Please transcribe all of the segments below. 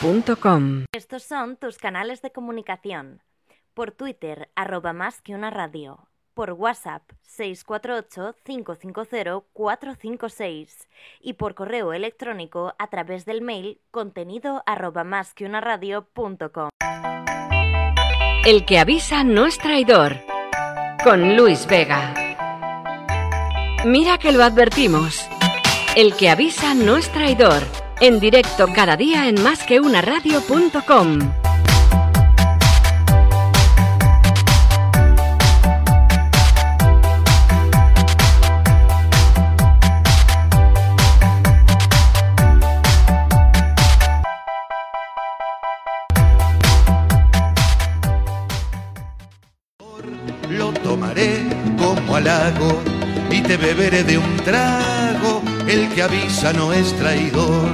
radio.com. Estos son tus canales de comunicación. Por Twitter, arroba más que una radio. Por WhatsApp, 648-550-456. Y por correo electrónico a través del mail contenido arroba más que una radio.com. El que avisa no es traidor. Con Luis Vega. Mira que lo advertimos. El que avisa no es traidor. En directo cada día en másqueunaradio.com. Lo tomaré como halago y te beberé de un trago. El que avisa no es traidor.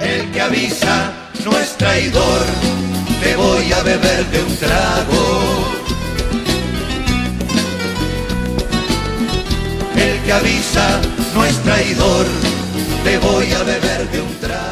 El que avisa no es traidor. Te voy a beber de un trago. El que avisa no es traidor. Te voy a beber de un trago.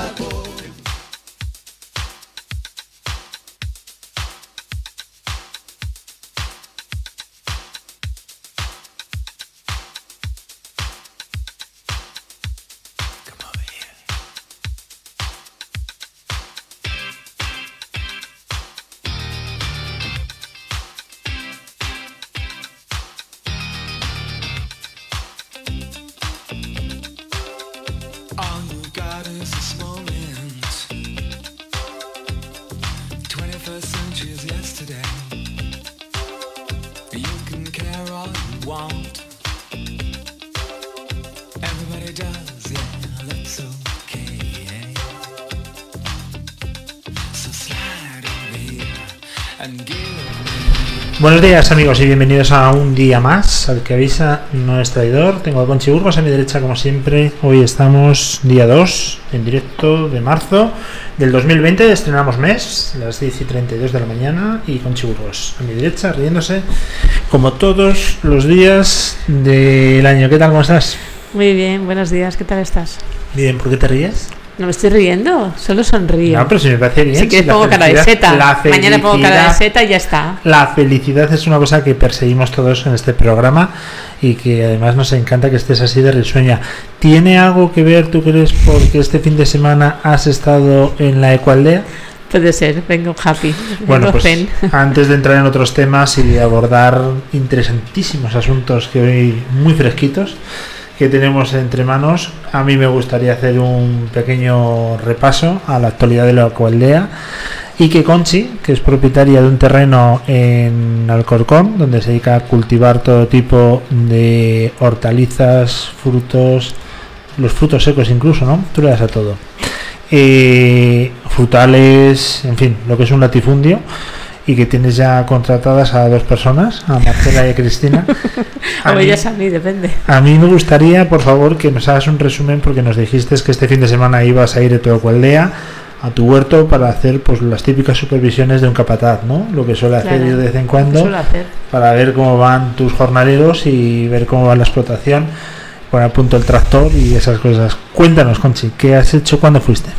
Buenos días amigos y bienvenidos a un día más, al que avisa no es traidor. Tengo a Conchi Burgos a mi derecha como siempre. Hoy estamos día 2 en directo de marzo del 2020, estrenamos mes, las 10 y 32 de la mañana y Conchi Burgos a mi derecha riéndose como todos los días del año. ¿Qué tal? ¿Cómo estás? Muy bien, buenos días, ¿qué tal estás? Bien, ¿por qué te ríes? No me estoy riendo, solo sonrío. No, pero si me parece bien. si quieres pongo cara de seta. Mañana pongo cara de seta y ya está. La felicidad es una cosa que perseguimos todos en este programa y que además nos encanta que estés así de risueña. ¿Tiene algo que ver, tú crees, porque este fin de semana has estado en la Ecualdea? Puede ser, vengo happy. Bueno, vengo pues zen. antes de entrar en otros temas y abordar interesantísimos asuntos que hoy muy fresquitos que tenemos entre manos, a mí me gustaría hacer un pequeño repaso a la actualidad de la Ecualdea y que Conchi, que es propietaria de un terreno en Alcorcón, donde se dedica a cultivar todo tipo de hortalizas, frutos, los frutos secos incluso, ¿no? Tú le das a todo. Eh, frutales, en fin, lo que es un latifundio y que tienes ya contratadas a dos personas, a Marcela y a Cristina. A O ellas a mí, depende. a mí me gustaría, por favor, que nos hagas un resumen porque nos dijiste que este fin de semana ibas a ir a tu aldea, a tu huerto, para hacer pues las típicas supervisiones de un capataz, ¿no? Lo que suele hacer Claro, de vez en ¿Qué cuando para ver cómo van tus jornaleros y ver cómo va la explotación, poner a punto el tractor y esas cosas. Cuéntanos, Conchi, ¿qué has hecho cuando fuiste?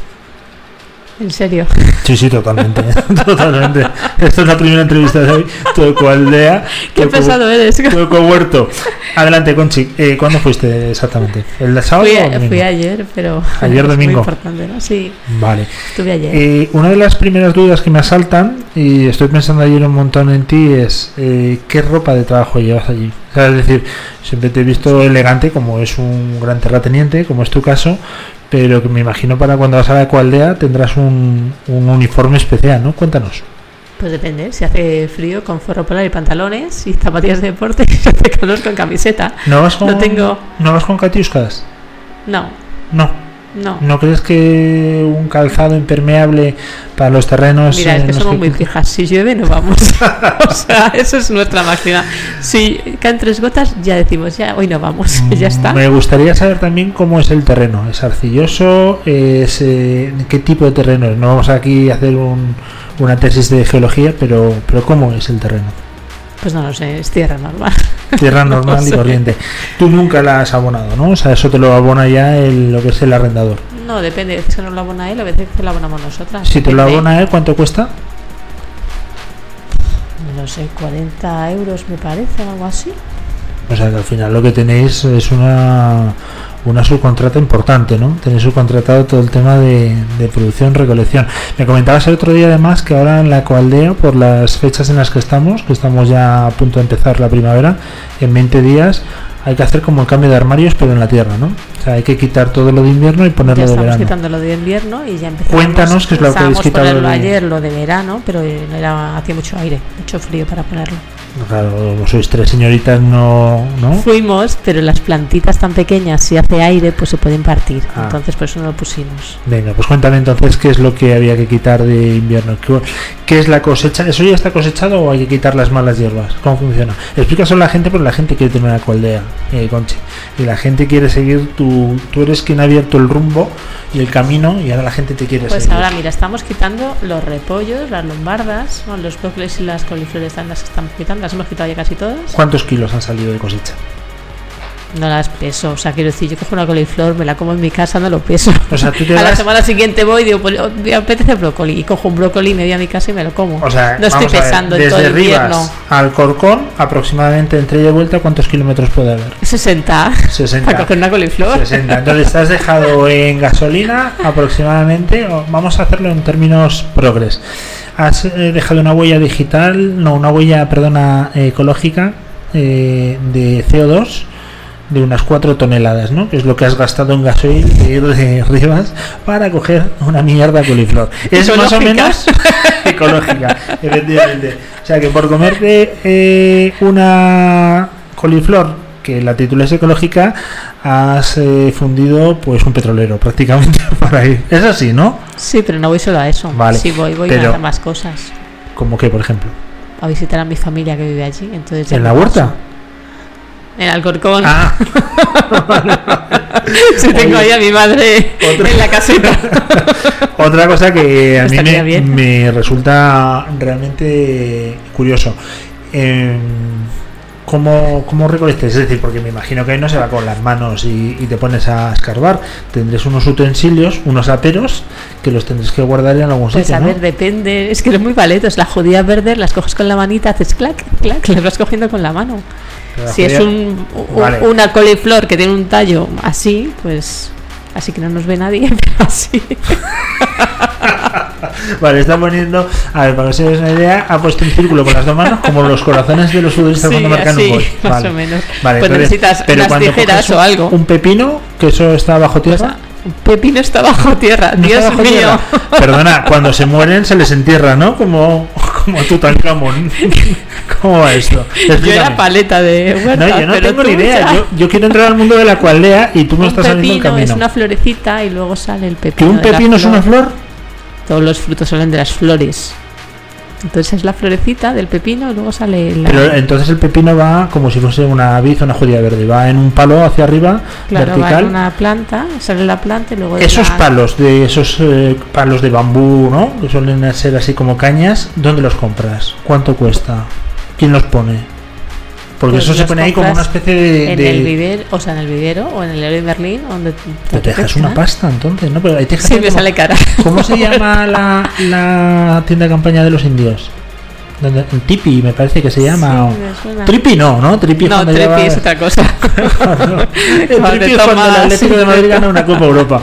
En serio. Sí, sí, totalmente. totalmente. Esta es la primera entrevista de hoy. Tu ecualdea. Qué ecu- pesado eres. tu ecohuerto. Adelante, Conchi. Eh, ¿Cuándo fuiste exactamente? ¿El sábado Fui, o fui ayer, pero. Ayer es domingo. Muy importante, ¿no? Sí, Vale. estuve ayer. Eh, una de las primeras dudas que me asaltan, y estoy pensando ayer un montón en ti, es eh, ¿qué ropa de trabajo llevas allí? O sea, es decir, siempre te he visto elegante, como es un gran terrateniente, como es tu caso, pero que me imagino para cuando vas a la ecualdea tendrás un, un uniforme especial, ¿no? Cuéntanos. Pues depende, si hace frío con forro polar y pantalones y zapatillas de deporte, y si hace calor con camiseta. ¿No vas con, No tengo. ¿no vas con catiuscas? No, No. No. ¿No crees que un calzado impermeable para los terrenos... Mira, es en que somos muy fijas. Si llueve, no vamos. o sea, eso es nuestra máxima. Si caen tres gotas, ya decimos, ya hoy no vamos. ya está. Me gustaría saber también cómo es el terreno. ¿Es arcilloso? ¿Es, eh, ¿Qué tipo de terreno es? No vamos aquí a hacer un- una tesis de geología, pero, pero ¿cómo es el terreno? Pues no lo sé, es tierra normal. Tierra normal No y sé. corriente. Tú nunca la has abonado, ¿no? O sea, eso te lo abona ya el, lo que es el arrendador. No, depende, a veces que nos lo abona él, a veces que lo abonamos nosotras. Si te lo abona él, ¿cuánto cuesta? No sé, 40 euros me parece, algo así. O sea, que al final lo que tenéis es una, una subcontrata importante, ¿no? Tenéis subcontratado todo el tema de, de producción, recolección. Me comentabas el otro día además que ahora en la Coaldea, por las fechas en las que estamos, que estamos ya a punto de empezar la primavera, en 20 días hay que hacer como el cambio de armarios, pero en la tierra, ¿no? O sea, hay que quitar todo lo de invierno y Ya ponerlo de estamos verano. quitando lo de invierno y ya empezamos. Cuéntanos qué es lo que habéis quitado de- ayer, lo de verano, pero era, hacía mucho aire, mucho frío para ponerlo. Claro, sois tres señoritas, no, ¿no? Fuimos, pero las plantitas tan pequeñas, si hace aire, pues se pueden partir. Ah. Entonces, por eso no lo pusimos. Venga, pues cuéntame entonces qué es lo que había que quitar de invierno. ¿Qué, qué es la cosecha? ¿Eso ya está cosechado o hay que quitar las malas hierbas? ¿Cómo funciona? Explícaselo a la gente porque la gente quiere tener una coaldea, eh, Conchi. Y la gente quiere seguir, tu, tú eres quien ha abierto el rumbo y el camino y ahora la gente te quiere Pues seguir. ahora, mira, estamos quitando los repollos, las lombardas, los brócolis y las coliflores están las que estamos quitando, las hemos quitado ya casi todas. ¿Cuántos kilos han salido de cosecha? No las peso, o sea, quiero decir, yo cojo una coliflor, me la como en mi casa, no lo peso. O sea, tú te a la semana siguiente voy y digo, pues, me apetece brócoli y cojo un brócoli, me voy a mi casa y me lo como. O sea, no estoy ver, pesando en todo el invierno. Al Corcón, aproximadamente entre ida y vuelta, ¿cuántos kilómetros puede haber? 60. 60. Para coger una coliflor. 60. Entonces te has dejado en gasolina aproximadamente, vamos a hacerlo en términos progres. Has eh, dejado una huella digital, no, una huella, perdona, eh, ecológica eh, de CO2 de unas 4 toneladas, ¿no? Que es lo que has gastado en gasoil de ir de Rivas para coger una mierda coliflor. Es más o Ecológica. menos ecológica, efectivamente. O sea que por comerte eh, una coliflor que la titules ecológica has eh, fundido pues un petrolero prácticamente para ir. Es así, ¿no? Sí, pero no voy solo a eso. Vale, Sí, voy, voy pero- a más cosas. Como que, por ejemplo, A visitar a mi familia que vive allí. Entonces en la paso. huerta. En Alcorcón. Ah, Sí, tengo ahí a mi madre Otra- en la caseta. Otra cosa que a mí me, me resulta realmente curioso. Eh, ¿cómo, ¿Cómo recolectáis? Es decir, porque me imagino que ahí no se va con las manos y, y te pones a escarbar. Tendréis unos utensilios, unos aperos, que los tendréis que guardar en algún Pues sitio, a ¿no? ver, depende. Es que eres muy paletos. Las judías verdes las coges con la manita, haces clac, clac, las vas cogiendo con la mano. La Si es un, un- Vale. una coliflor que tiene un tallo así, pues así que no nos ve nadie, pero así. Vale, está poniendo, a ver, para que se den una idea, ha puesto un círculo con las dos manos, como los corazones de los futbolistas Sí, cuando marcan así, un gol. más Vale. o menos. Vale, Pues necesitas pero unas tijeras coges o algo. Un pepino, que eso está bajo Pues, tierra. un pepino está bajo tierra, ¿No Dios bajo mío. tierra? Perdona, cuando se mueren se les entierra, ¿no? Como, como Tutankamón. ¿Cómo va esto? Yo Explícame. era paleta de huerta, No, yo no tengo ni idea. Yo, yo quiero entrar al mundo de la cualdea y tú me un estás abriendo el pepino es camino. una florecita y luego sale el ¿Que pepino. un de la pepino es una flor. Todos los frutos salen de las flores. Entonces es la florecita del pepino y luego sale la... Pero entonces el pepino va como si fuese una vid o una judía verde. Va en un palo hacia arriba, claro, va vertical. en una planta, sale la planta y luego... Esos la- palos, de esos eh, palos de bambú, ¿no? Que suelen ser así como cañas, ¿dónde los compras? ¿Cuánto cuesta? ¿Quién los pone? Porque Pues eso se pone ahí como una especie de... En el vivero, o sea, en el vivero o en el Leroy Merlin, donde te dejas una pasta entonces, ¿no? Pero ahí te dejas Sí, ahí me como- sale cara. ¿Cómo se llama la, la tienda de campaña de los indios? Donde, el Tipi, me parece que se llama. Sí. Tripi no, ¿no? Tripi es No, Tripi lleva- es otra cosa. Cuando Tripi es cuando el Atlético de Madrid gana una Copa Europa.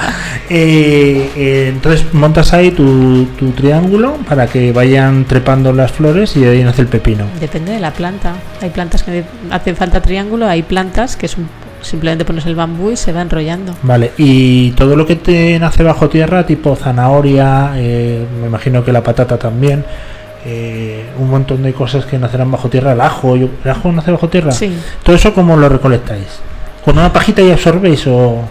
Eh, eh, entonces montas ahí tu, tu triángulo para que vayan trepando las flores y de ahí nace el pepino. Depende de la planta. Hay plantas que hacen falta triángulo, hay plantas que son simplemente pones el bambú y se va enrollando. Vale, y todo lo que te nace bajo tierra, tipo zanahoria, eh, me imagino que la patata también, eh, un montón de cosas que nacerán bajo tierra, el ajo, yo- ¿el ajo nace bajo tierra? Sí, ¿Todo eso cómo lo recolectáis? ¿Con una pajita y absorbéis o...?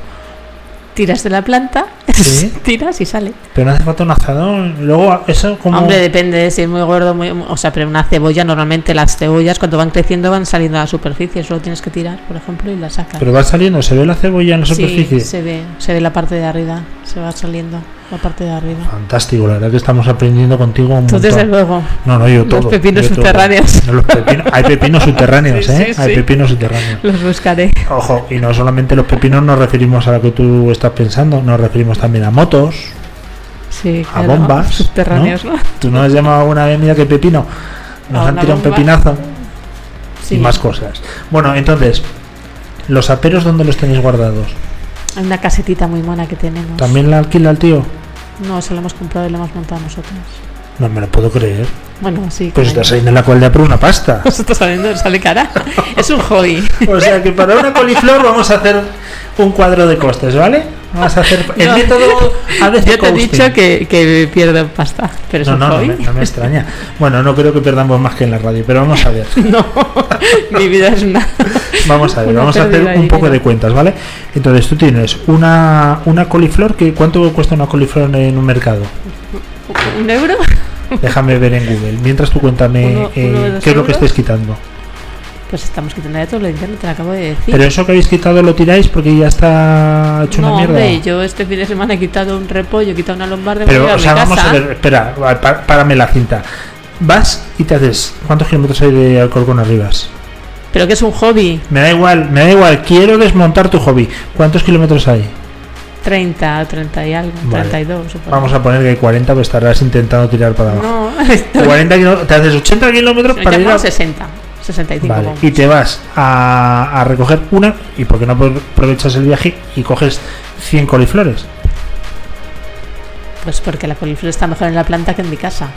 tiras de la planta, Sí. tiras y sale. Pero no hace falta un azadón. Luego, eso como... Hombre, depende de si es muy gordo, muy, o sea, pero una cebolla, normalmente las cebollas cuando van creciendo van saliendo a la superficie, solo tienes que tirar, por ejemplo, y la sacas. Pero va saliendo, ¿se ve la cebolla en la superficie? Sí, se ve, se ve la parte de arriba, se va saliendo. La parte de arriba. Fantástico, la verdad que estamos aprendiendo contigo un desde montón. luego. No, no, yo todo. Los pepinos yo todo. subterráneos. No, los pepinos- hay pepinos subterráneos, Sí, ¿eh? sí, Hay sí. pepinos subterráneos. Los buscaré. Ojo, y no solamente los pepinos nos referimos a lo que tú estás pensando, nos referimos también a motos, Sí, a bombas. Subterráneos, ¿no? Tú no has llamado una vez, mira qué pepino. Nos A han tirado un pepinazo y más cosas. Bueno, entonces, ¿los aperos dónde los tenéis guardados? Hay una casetita muy mona que tenemos. ¿También la alquila el tío? No, se la hemos comprado y la hemos montado nosotros. No me lo puedo creer. Bueno, sí. Pues está saliendo en la cualidad por una pasta. Nos está saliendo, sale cara. es un hobby. O sea que para una coliflor vamos a hacer un cuadro de costes, ¿vale? Vamos a hacer el No. método Yo te he dicho que, que pierdo pasta, pero No, no, no me, no me extraña. Bueno, no creo que perdamos más que en la radio, pero vamos a ver. No, mi vida es una. Vamos a ver, vamos a hacer un poco de cuentas, ¿vale? Entonces tú tienes una, una coliflor, que ¿cuánto cuesta una coliflor en un mercado? ¿Un euro? Déjame ver en Google. Mientras tú cuéntame Uno- eh, uno qué es lo que estáis quitando. Pues estamos quitando de todo lo internet, te lo acabo de decir. Pero eso que habéis quitado lo tiráis porque ya está hecho no, una mierda. hombre, yo este fin de semana he quitado un repollo, he quitado una lombarda, Pero, o sea, vamos casa. a ver, espera, párame la cinta. Vas y te haces. ¿Cuántos kilómetros hay de Alcorcón Arribas? Pero que es un hobby. Me da igual, me da igual, quiero desmontar tu hobby. ¿Cuántos kilómetros hay? 30, 30 y algo, Vale. 32. o por Vamos a poner que 40, pues estarás intentando tirar para abajo. No, esto 40 kilómetros, te haces 80 kilómetros para ir a... 60, 65. Vale, vamos. y te vas a, a recoger una, y porque no aprovechas el viaje y coges 100 coliflores. Pues porque la coliflor está mejor en la planta que en mi casa.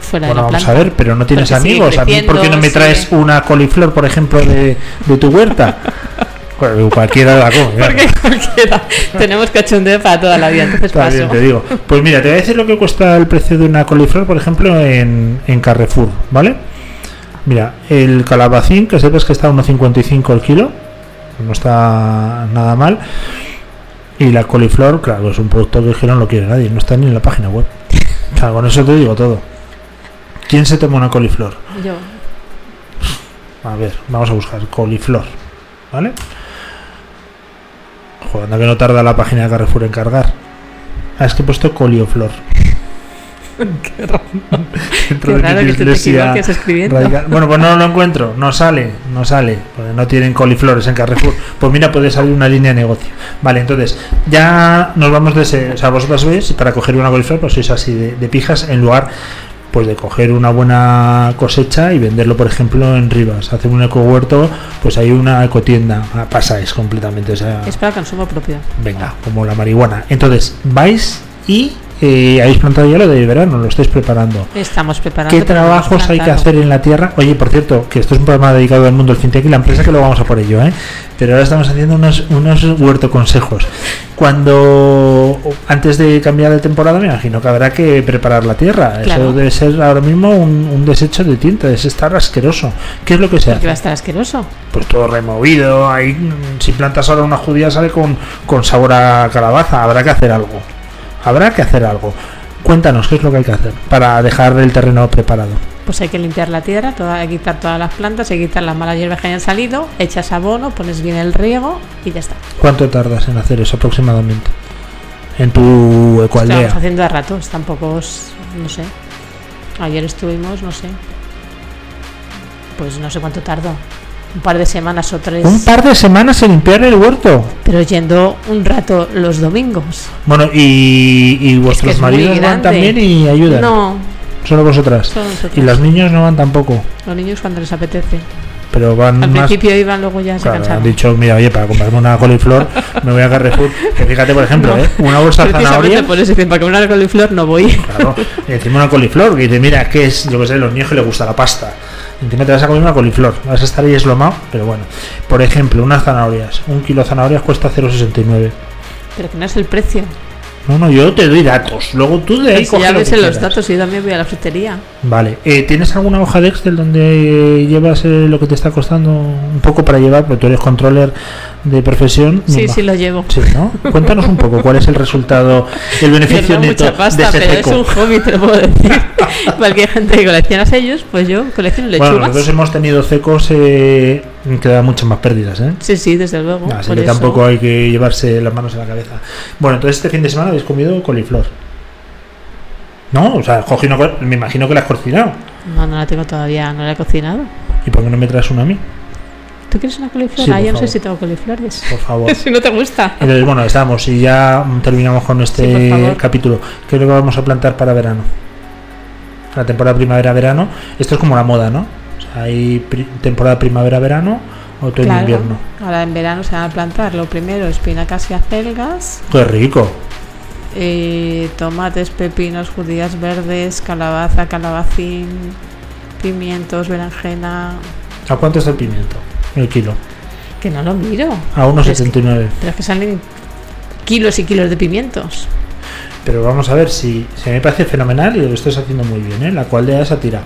Fuera Bueno, de la vamos planta. a ver, pero no tienes Porque amigos. ¿A mí por qué no me traes sigue- una coliflor, por ejemplo, de, de tu huerta? Cual- Cualquiera la come. claro. Porque cualquiera. Tenemos cachondeo para toda la vida, entonces Está bien, te digo. Pues mira, te voy a decir lo que cuesta el precio de una coliflor, por ejemplo, en, en Carrefour, ¿vale? Mira, el calabacín, que sepas que está a 1,55 el kilo, no está nada mal. Y la coliflor, claro, es un producto que no lo quiere nadie, no está ni en la página web. O sea, con eso te digo todo. ¿Quién se toma una coliflor? Yo. A ver, vamos a buscar coliflor, ¿vale? Joder, anda que no tarda la página de Carrefour en cargar. Ah, es que he puesto colioflor. Qué raro, Dentro qué de raro mi que tú te escribiendo. radical. Bueno, pues no lo encuentro, no sale, no sale, porque no tienen coliflores en Carrefour. Pues mira, puede salir una línea de negocio. Vale, entonces, ya nos vamos de ese. O sea, vosotras veis, para coger una coliflor, pues sois así de, de pijas, en lugar pues de coger una buena cosecha y venderlo, por ejemplo, en Rivas. Hacer un eco huerto, pues hay una ecotienda. Ah, pasáis completamente, o sea Es para consumo propio. venga, como la marihuana. Entonces, vais y eh, habéis plantado ya lo de verano, lo estáis preparando. Estamos preparando. ¿Qué trabajos hay que hacer en la tierra? Oye, por cierto, que esto es un programa dedicado al mundo del fintech y la empresa que lo vamos a por ello, ¿eh? Pero ahora estamos haciendo unos, unos huerto consejos. Cuando, antes de cambiar de temporada, me imagino que habrá que preparar la tierra. Claro. Eso debe ser ahora mismo un, un desecho de tinta, es estar asqueroso. ¿Qué es lo que se Porque va a hace? estar asqueroso. Pues todo removido, ahí, mm, si plantas ahora una judía sale con, con sabor a calabaza, habrá que hacer algo. Habrá que hacer algo. Cuéntanos qué es lo que hay que hacer para dejar el terreno preparado. Pues hay que limpiar la tierra, toda, hay que quitar todas las plantas, hay que quitar las malas hierbas que hayan salido, echas abono, pones bien el riego y ya está. ¿Cuánto tardas en hacer eso aproximadamente? En tu Estamos ecoaldea. haciendo a ratos, tampoco os- no sé. Ayer estuvimos, no sé. Pues no sé cuánto tardó. Un par de semanas o tres. Un par de semanas en limpiar el huerto. Pero yendo un rato los domingos. Bueno, y, y vuestros es muy maridos van también y ayudan. No, Solo vosotras. solo. Y los niños no van tampoco. Los niños cuando les apetece. Pero van Al más. principio iban, luego ya se Claro, han cansaron. dicho, mira, oye, para comprarme una coliflor me voy a Carrefour. Que fíjate, por ejemplo, No. ¿eh? una bolsa de zanahoria. por eso para comer una coliflor no voy. Claro, y encima una coliflor, que dice, mira, que es, yo que sé, los niños que les gusta la pasta. Encima te vas a comer una coliflor, vas a estar ahí eslomado, pero bueno. Por ejemplo, unas zanahorias. Un kilo de zanahorias cuesta 0,69. Pero que no es el precio. No, no, yo te doy datos. Luego tú de ahí Si ya lo ves en los datos, yo también voy a la frutería. Vale. Eh, ¿Tienes alguna hoja de Excel donde llevas eh, lo que te está costando un poco para llevar? Porque tú eres controller de profesión. Sí, sí lo llevo. Sí, ¿no? Cuéntanos un poco cuál es el resultado, el beneficio neto mucha pasta, de ese pero es un hobby, te lo puedo decir. Cualquier gente que colecciona sellos, pues yo colecciono Bueno, lechugas. nosotros hemos tenido cecos eh, quedan muchas más pérdidas, ¿eh? Sí, sí, desde luego. Así por que eso. tampoco hay que llevarse las manos a la cabeza. Bueno, entonces este fin de semana habéis comido coliflor. No, o sea, me imagino que la has cocinado. No, no la tengo todavía, no la he cocinado. ¿Y por qué no me traes una a mí? ¿Tú quieres una coliflor? Sí, ah, yo no sé si tengo coliflores. Por favor. si no te gusta. Entonces, bueno, estamos y ya terminamos con este capítulo. ¿Qué es lo que vamos a plantar para verano? La temporada primavera-verano. Esto es como la moda, ¿no? O sea, hay pri- temporada primavera-verano, otoño-invierno. Ahora en verano se van a plantar lo primero espinacas y acelgas, ¡Qué rico! eh, tomates, pepinos, judías verdes, calabaza, calabacín, pimientos, berenjena. ¿A cuánto está el pimiento? El kilo. Que no lo miro. A 1,79. Pero es que salen kilos y kilos de pimientos. Pero vamos a ver si, si me parece fenomenal y lo estás haciendo muy bien, ¿eh? La cual de esa tira.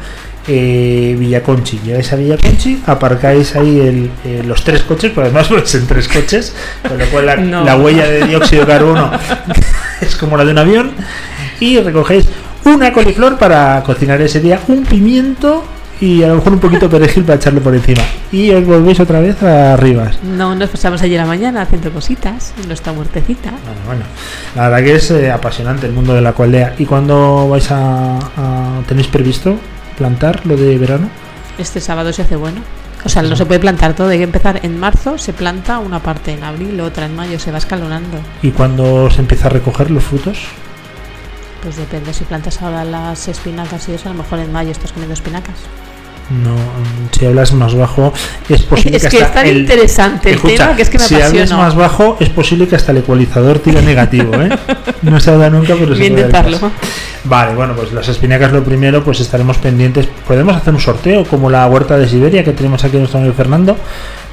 Eh, Villaconchi, llegáis a Villaconchi, aparcáis ahí el, eh, los tres coches, porque además vais en tres coches, con lo cual la, No. la huella de dióxido de carbono es como la de un avión, y recogéis una coliflor para cocinar ese día, un pimiento y a lo mejor un poquito de perejil para echarlo por encima. Y os volvéis otra vez a Rivas. No nos pasamos ayer a la mañana haciendo cositas en nuestra huertecita. Bueno, bueno, la verdad que es eh, apasionante el mundo de la cualdea. ¿Y cuándo vais a, a- tenéis previsto plantar lo de verano? Este sábado se hace bueno. O sea, no se puede plantar todo, hay que empezar en marzo, se planta una parte en abril, otra en mayo, se va escalonando. ¿Y cuándo se empieza a recoger los frutos? Pues depende, si plantas ahora las espinacas y eso, a lo mejor en mayo estás comiendo espinacas. No, si hablas más bajo, es posible Es que que hasta es tan el- interesante el Escucha, tema que es que me si hablas apasiona. más bajo, es posible que hasta el ecualizador tire negativo, ¿eh? No se ha dado nunca, pero se Voy puede intentarlo. Vale, bueno, pues las espinacas lo primero, pues estaremos pendientes. Podemos hacer un sorteo como la huerta de Siberia que tenemos aquí en nuestro amigo Fernando,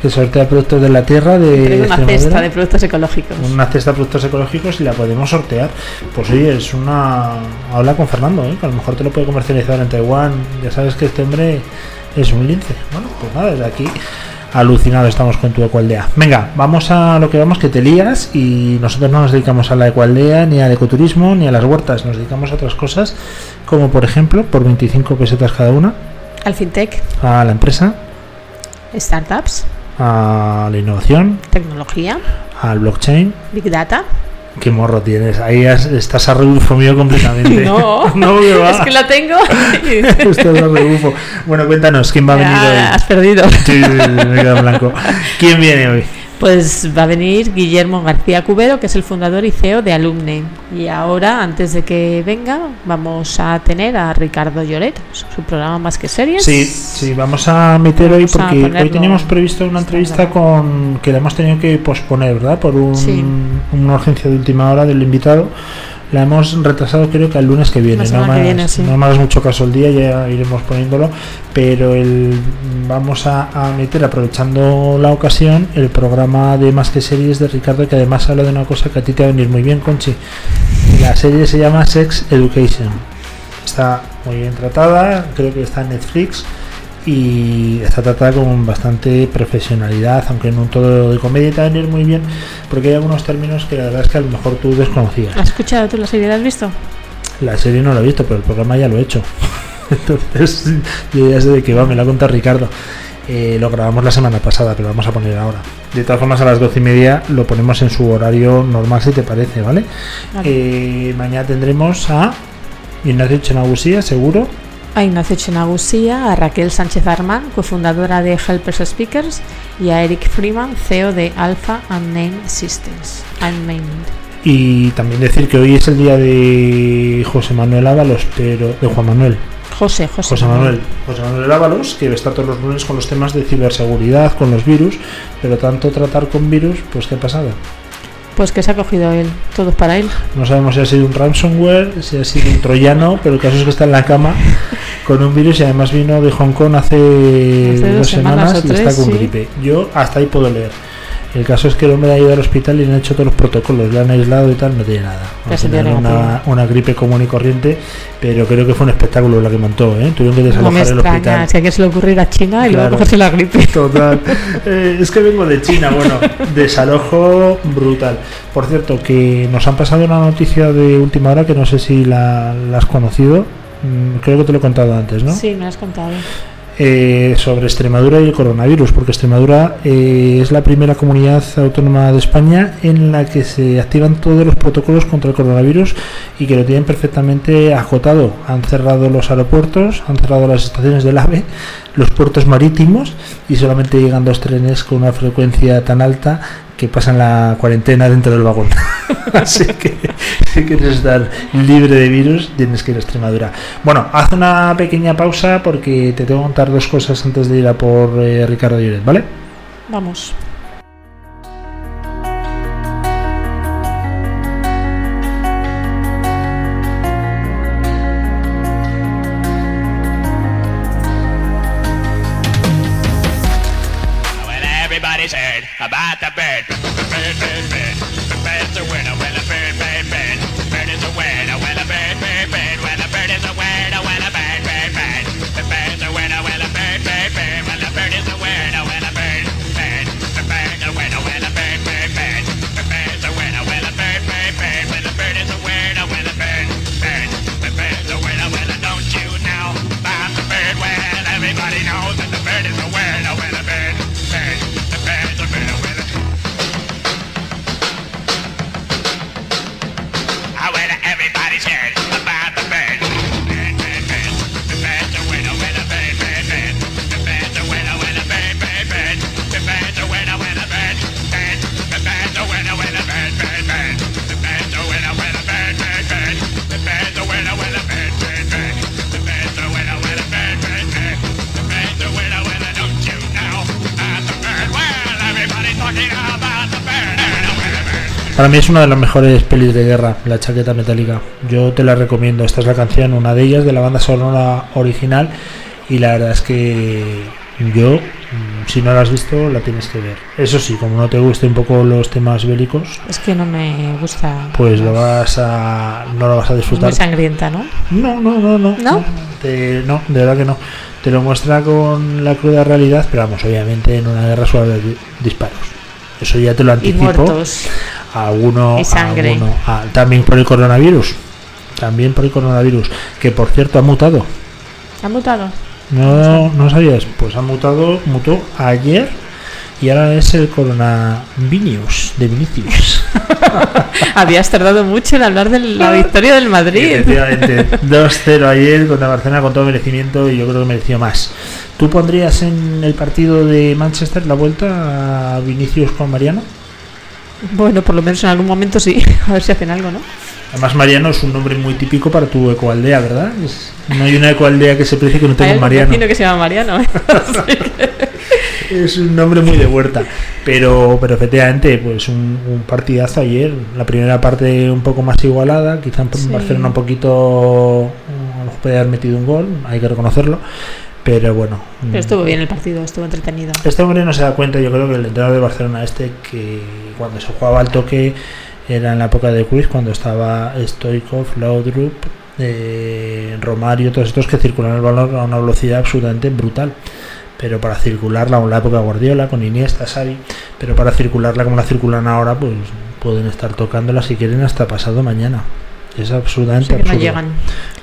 que sortea productos de la tierra de una cesta de productos ecológicos. una cesta de productos ecológicos y la podemos sortear. Pues oye, es una. Habla con Fernando, ¿eh? que a lo mejor te lo puede comercializar en Taiwán. Ya sabes que este hombre es un lince. Bueno, pues nada, desde aquí alucinado estamos con tu ecualdea. Venga, vamos a lo que vamos, que te lías y nosotros no nos dedicamos a la ecualdea, ni al ecoturismo, ni a las huertas, nos dedicamos a otras cosas, como por ejemplo, por 25 pesetas cada una, Al fintech, a la empresa, startups, a la innovación, tecnología, al blockchain, big data. Qué morro tienes. Ahí has- estás a rebufo mío completamente. No, no que va. es que la tengo. Estás a rebufo. Bueno, cuéntanos, ¿quién va a venir Ya, has hoy? perdido. Sí, me queda en blanco. ¿Quién viene hoy? Pues va a venir Guillermo García Cubero, que es el fundador y CEO de Alumne. Y ahora, antes de que venga, vamos a tener a Ricardo Lloret, su programa Más que Series. Sí, sí, vamos a meter hoy Vamos porque hoy teníamos previsto una entrevista con que la hemos tenido que posponer, ¿verdad? Por un- Sí. una urgencia de última hora del invitado. La hemos retrasado creo que al lunes que viene. No más, que viene, sí. no me hagas mucho caso el día, ya iremos poniéndolo. Pero el, vamos a, a meter, aprovechando la ocasión, el programa de Más que Series de Ricardo, que además habla de una cosa que a ti te va a venir muy bien, Conchi. La serie se llama Sex Education. Está muy bien tratada, creo que está en Netflix y está tratada con bastante profesionalidad, aunque en un todo de comedia a venir muy bien, porque hay algunos términos que la verdad es que a lo mejor tú desconocías. ¿Has escuchado tú la serie? ¿La has visto? La serie no la he visto, pero el programa ya lo he hecho. Entonces, yo ya sé de qué va, me lo ha contado Ricardo. Eh, lo grabamos la semana pasada, pero lo vamos a poner ahora. De todas formas, a las doce y media lo ponemos en su horario normal, si te parece, ¿vale? Vale. Eh, mañana tendremos a Ignacio Chenagusía, seguro. A Ignacio Chenagusía, a Raquel Sánchez Armán, cofundadora de Helpers Speakers, y a Eric Freeman, CEO de Alpha Unnamed Systems. Unnamed. Y también decir que hoy es el día de José Manuel Ábalos, pero de Juan Manuel. José, José, José Manuel. José Manuel Ábalos, que está todos los lunes con los temas de ciberseguridad, con los virus, pero tanto tratar con virus, pues ¿qué ha pasado? Pues que se ha cogido él, todo es para él. No sabemos si ha sido un ransomware, si ha sido un troyano, pero el caso es que está en la cama con un virus y además vino de Hong Kong hace, Hace dos dos semanas y está con sí. gripe. Yo hasta ahí puedo leer. El caso es que el hombre ha ido al hospital y le han hecho todos los protocolos, le han aislado y tal, no tiene nada. Tener dio una, una gripe común y corriente, pero creo que fue un espectáculo la que montó, ¿eh? Tuvieron que No me desalojar el extraña, hospital. que a quién se le ocurre ir a China y luego Claro. cogerse la gripe. Total. Eh, es que vengo de China, bueno, desalojo brutal. Por cierto, que nos han pasado una noticia de última hora que no sé si la, la has conocido. Mm, Creo que te lo he contado antes, ¿no? Sí, me has contado. Eh, sobre Extremadura y el coronavirus, porque Extremadura eh, es la primera comunidad autónoma de España en la que se activan todos los protocolos contra el coronavirus y que lo tienen perfectamente acotado. Han cerrado los aeropuertos, han cerrado las estaciones del AVE, los puertos marítimos y solamente llegan dos trenes con una frecuencia tan alta que pasan la cuarentena dentro del vagón. Así que si quieres estar libre de virus, tienes que ir a Extremadura. Bueno, haz una pequeña pausa porque te tengo que contar dos cosas antes de ir a por eh, Ricardo Lloret, ¿vale? Vamos. at the bed. Para mí es una de las mejores pelis de guerra, La chaqueta metálica. Yo te la recomiendo. Esta es la canción, una de ellas, de la banda sonora original. Y la verdad es que yo, mm, si no la has visto, la tienes que ver. Eso sí, como no te gusten un poco los temas bélicos, Es que no me gusta. pues lo vas a, no lo vas a Es disfrutar. muy sangrienta, ¿no? No, no, no, no. ¿No? Te- no, de verdad que no. Te lo muestra con la cruda realidad, pero vamos, obviamente en una guerra suele haber di- disparos. Eso ya te lo Y anticipo. muertos. A alguno, Y sangre. a alguno. También por el coronavirus. También por el coronavirus. Que por cierto ha mutado. ¿Ha mutado? No, no sabías. Pues ha mutado, mutó ayer y ahora es el coronavirus de Vinicius. Habías tardado mucho en hablar de la victoria del Madrid. Efectivamente, 2-0 ayer contra Barcelona con todo merecimiento y yo creo que mereció más. ¿Tú pondrías en el partido de Manchester la vuelta a Vinicius con Mariano? Bueno, por lo menos en algún momento sí. A ver si hacen algo, ¿no? Además Mariano es un nombre muy típico para tu ecoaldea, ¿verdad? Es- no hay una ecoaldea que se precie que no tenga un Mariano. que se llama Mariano. ¿eh? Es un nombre muy de huerta. Pero, pero efectivamente, pues un, un partidazo ayer. La primera parte un poco más igualada, quizá en Sí. Barcelona un poquito nos puede haber metido un gol, hay que reconocerlo. Pero bueno. Pero mm, estuvo bien el partido, estuvo entretenido. Este hombre no se da cuenta, yo creo que el entrenador de Barcelona este, que cuando se jugaba al toque era en la época de Cruz, cuando estaba Stoikov, Laudrup, eh, Romario, todos estos que circulan el balón a una velocidad absolutamente brutal. Pero para circularla, en la época de Guardiola, con Iniesta, Xavi, pero para circularla como la circulan ahora, pues pueden estar tocándola si quieren hasta pasado mañana. Es absolutamente no absurdo llegan.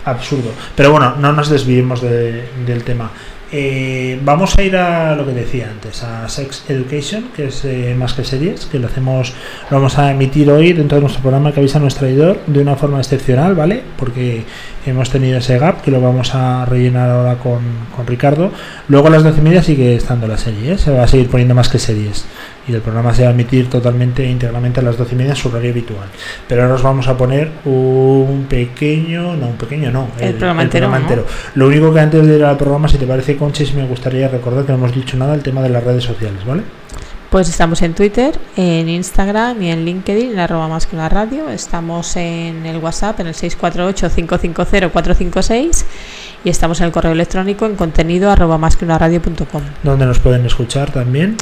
absurdo. Pero bueno, no nos desviemos de- del tema. Eh, vamos a ir a lo que decía antes, a Sex Education, que es eh, más que series, que lo hacemos, lo vamos a emitir hoy dentro de nuestro programa que avisa nuestro traidor de una forma excepcional, ¿vale? Porque hemos tenido ese gap que lo vamos a rellenar ahora con, con Ricardo. Luego a las 12 y media sigue estando la serie, ¿eh? se va a seguir poniendo más que series. Y el programa se va a emitir totalmente e íntegramente a las 12 y media su horario habitual. Pero ahora os vamos a poner un pequeño, no, un pequeño no, El programa entero, ¿no? Lo único que antes de ir al programa, si te parece, Conchis, me gustaría recordar que no hemos dicho nada el tema de las redes sociales, ¿vale? Pues estamos en Twitter, en Instagram y en LinkedIn, en arroba más que una radio. Estamos en el WhatsApp, en el 648-550-456 y estamos en el correo electrónico en contenido arroba más que una radio.com. Donde nos pueden escuchar también.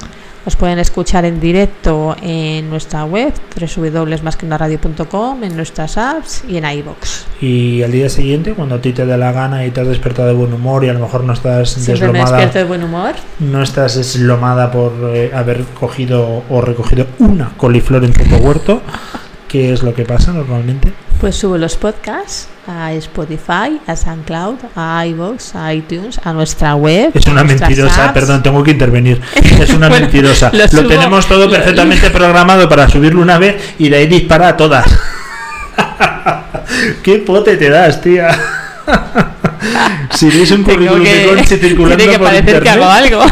Nos pueden escuchar en directo en nuestra web, www.masqueunaradio.com, en nuestras apps y en iBox. Y al día siguiente, cuando a ti te dé la gana y te has despertado de buen humor y a lo mejor no estás Siempre me deslomada, despierto de buen humor. no estás deslomada por eh, haber cogido o recogido una coliflor en tu huerto, ¿qué es lo que pasa normalmente? Pues subo los podcasts a Spotify, a SoundCloud, a iVoox, a iTunes, a nuestra web. Es una mentirosa, apps. perdón, tengo que intervenir. Es una Bueno, mentirosa. lo tenemos todo lo- perfectamente programado para subirlo una vez y de ahí dispara a todas. ¿Qué pote te das, tía? si veis un currículum de Conchi circulando tiene que por parecer que internet, hago algo.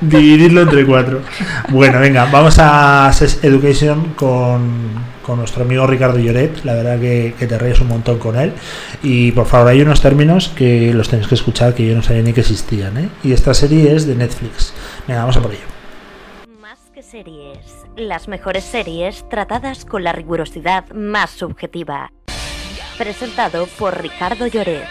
dividirlo entre cuatro. Bueno, venga, vamos a Sex Education con, con nuestro amigo Ricardo Lloret. La verdad que, te ríes un montón con él. Y por favor, hay unos términos que los tenéis que escuchar que yo no sabía ni que existían. ¿eh? Y esta serie es de Netflix. Venga, vamos a por ello. Más que series, las mejores series tratadas con la rigurosidad más subjetiva. Presentado por Ricardo Lloret.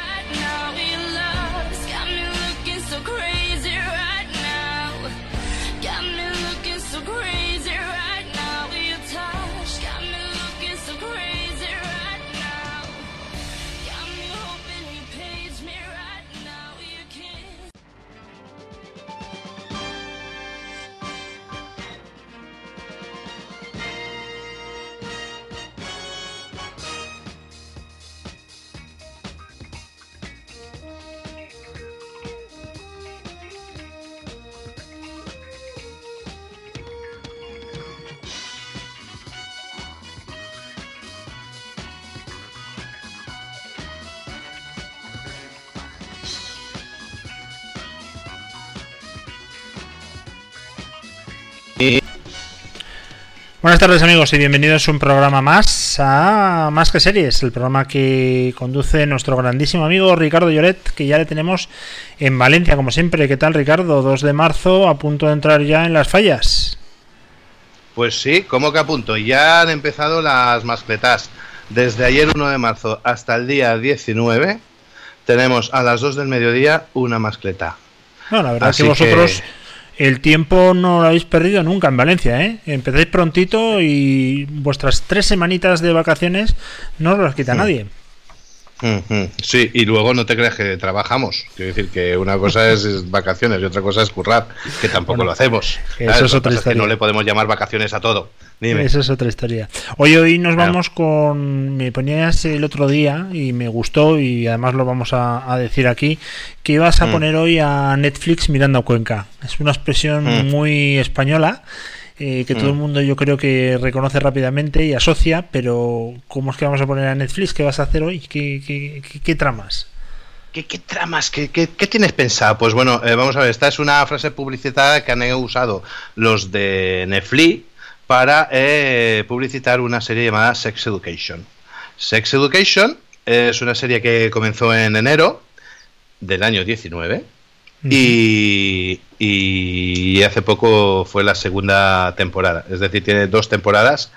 Buenas tardes amigos y bienvenidos a un programa más a Más que Series, el programa que conduce nuestro grandísimo amigo Ricardo Lloret, que ya le tenemos en Valencia, como siempre. ¿Qué tal Ricardo? 2 de marzo, a punto de entrar ya en las fallas. Pues sí, como que a punto. Ya han empezado las mascletas. Desde ayer 1 de marzo hasta el día 19 tenemos a las 2 del mediodía una mascleta. No, la verdad Así que vosotros que- el tiempo no lo habéis perdido nunca en Valencia, ¿eh? Empezáis prontito y vuestras tres semanitas de vacaciones no os las quita Sí. nadie. Sí, y luego no te creas que trabajamos. Quiero decir que una cosa es, es vacaciones y otra cosa es currar, que tampoco Bueno, lo hacemos. eso ¿sabes? es otra que historia. no le podemos llamar vacaciones a todo. Dime. Esa es otra historia. Hoy hoy nos Claro. vamos con. Me ponías el otro día y me gustó y además lo vamos a, a decir aquí que ibas a Mm. poner hoy a Netflix mirando a Cuenca. Es una expresión Mm. muy española. Eh, que todo el Mm. mundo yo creo que reconoce rápidamente y asocia, pero ¿cómo es que vamos a poner a Netflix? ¿Qué vas a hacer hoy? ¿Qué, qué, qué- qué tramas? ¿Qué, qué tramas? ¿Qué, qué, qué tienes pensado? Pues bueno, eh, vamos a ver, esta es una frase publicitada que han usado los de Netflix para eh, publicitar una serie llamada Sex Education. Sex Education es una serie que comenzó en enero del año 19 y, y hace poco fue la segunda temporada. Es decir, tiene dos temporadas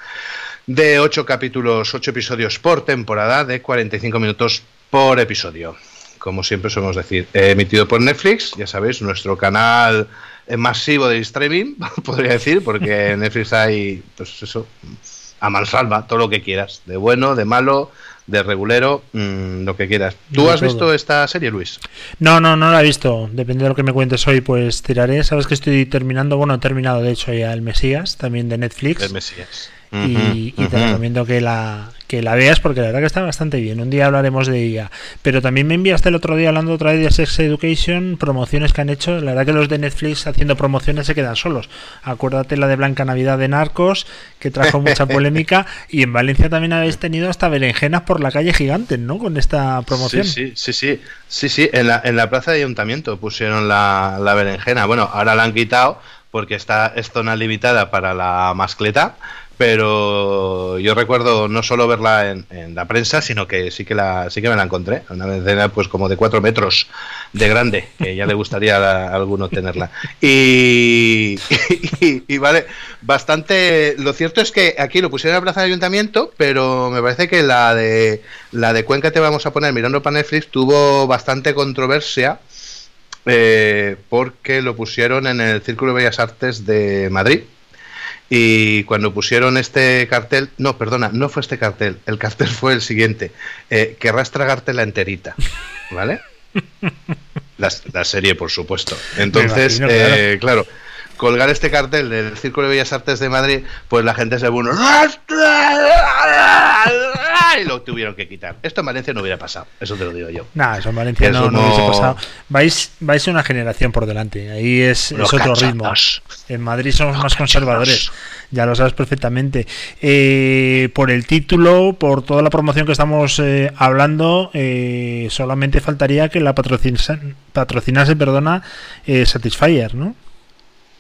de ocho capítulos, ocho episodios por temporada, de 45 minutos por episodio. Como siempre solemos decir, emitido por Netflix, ya sabéis, nuestro canal masivo de streaming, podría decir, porque en Netflix hay, pues eso, a mansalva, todo lo que quieras, de bueno, de malo, de regulero, mm, lo que quieras. ¿Tú De has todo. visto esta serie, Luis? No, no, no la he visto. Depende de lo que me cuentes hoy, pues tiraré. Sabes que estoy terminando, bueno, he terminado de hecho ya el Mesías, también de Netflix. El Mesías. y, y te recomiendo que la, que la veas porque la verdad que está bastante bien. Un día hablaremos de ella. Pero también me enviaste el otro día hablando otra vez de Sex Education, promociones que han hecho. La verdad que los de Netflix haciendo promociones se quedan solos. Acuérdate la de Blanca Navidad de Narcos, que trajo mucha polémica. Y en Valencia también habéis tenido hasta berenjenas por la calle gigantes, ¿no? Con esta promoción. Sí, sí, sí, sí, sí, sí, en la, en la plaza de ayuntamiento pusieron la, la berenjena. Bueno, ahora la han quitado porque está es zona limitada para la mascleta, pero yo recuerdo no solo verla en, en la prensa, sino que sí que la sí que me la encontré, una berenjena pues como de cuatro metros de grande, que ya le gustaría a, a alguno tenerla. Y, vale, bastante. Lo cierto es que aquí lo pusieron en la plaza de ayuntamiento, pero me parece que la de la de Cuenca te vamos a poner mirando para Netflix tuvo bastante controversia eh, porque lo pusieron en el Círculo de Bellas Artes de Madrid. Y cuando pusieron este cartel, no, perdona, no fue este cartel, el cartel fue el siguiente, eh, querrás tragarte la enterita, ¿vale? La, la serie, por supuesto. Entonces, imagino, eh, claro, colgar este cartel del Círculo de Bellas Artes de Madrid, pues la gente se puso y lo tuvieron que quitar. Esto en Valencia no hubiera pasado, eso te lo digo yo. Nah, eso en Valencia Eso no, no no- hubiese pasado. Vais, vais una generación por delante. Ahí es, otro ritmo. En Madrid somos más conservadores. Ya lo sabes perfectamente. Eh, por el título, por toda la promoción que estamos eh, hablando, eh, solamente faltaría que la patrocinase, patrocinase perdona, eh, Satisfyer, ¿no?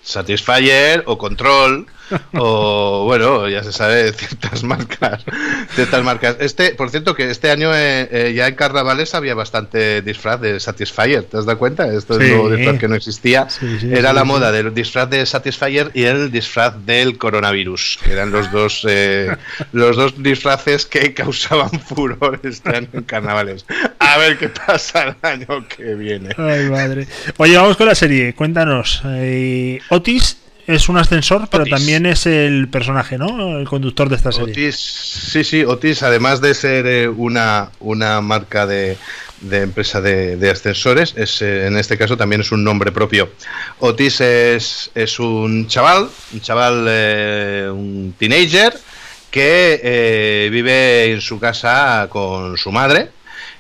Satisfyer o Control o bueno, ya se sabe ciertas marcas, ciertas marcas. Este, por cierto, que este año eh, eh, ya en carnavales había bastante disfraz de Satisfyer, ¿te has dado cuenta? Esto es Sí. nuevo disfraz que no existía. Sí, sí, Era la moda del disfraz de Satisfyer y el disfraz del coronavirus, eran los dos eh, los dos disfraces que causaban furor este año en carnavales. A ver qué pasa el año que viene. Ay, madre. Oye, vamos con la serie. Cuéntanos. eh, Otis es un ascensor, pero Otis. también es el personaje, ¿no? El conductor de esta serie. Otis, sí, sí, Otis, además de ser eh, una, una marca de, de empresa de, de ascensores, es, eh, en este caso también es un nombre propio. Otis es, es un chaval, un chaval, eh, un teenager, que eh, vive en su casa con su madre,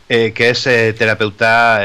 que es terapeuta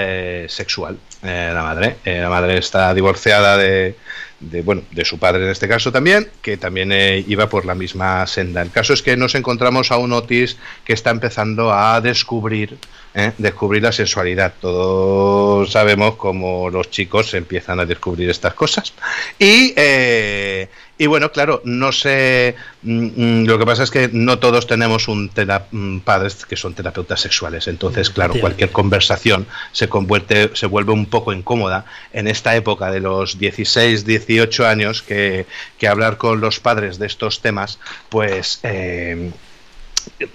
sexual. la madre, la madre está divorciada de, de, bueno, de su padre en este caso también, que también eh, iba por la misma senda. El caso es que nos encontramos a un Otis que está empezando a descubrir, eh, descubrir la sexualidad. Todos sabemos cómo los chicos empiezan a descubrir estas cosas. Y, eh, y bueno, claro, no sé, mm, mm, lo que pasa es que no todos tenemos un tera- mm, padres que son terapeutas sexuales. Entonces, claro, cualquier conversación se convierte, se vuelve un poco incómoda en esta época de los 16, 18 años que, que hablar con los padres de estos temas, pues eh,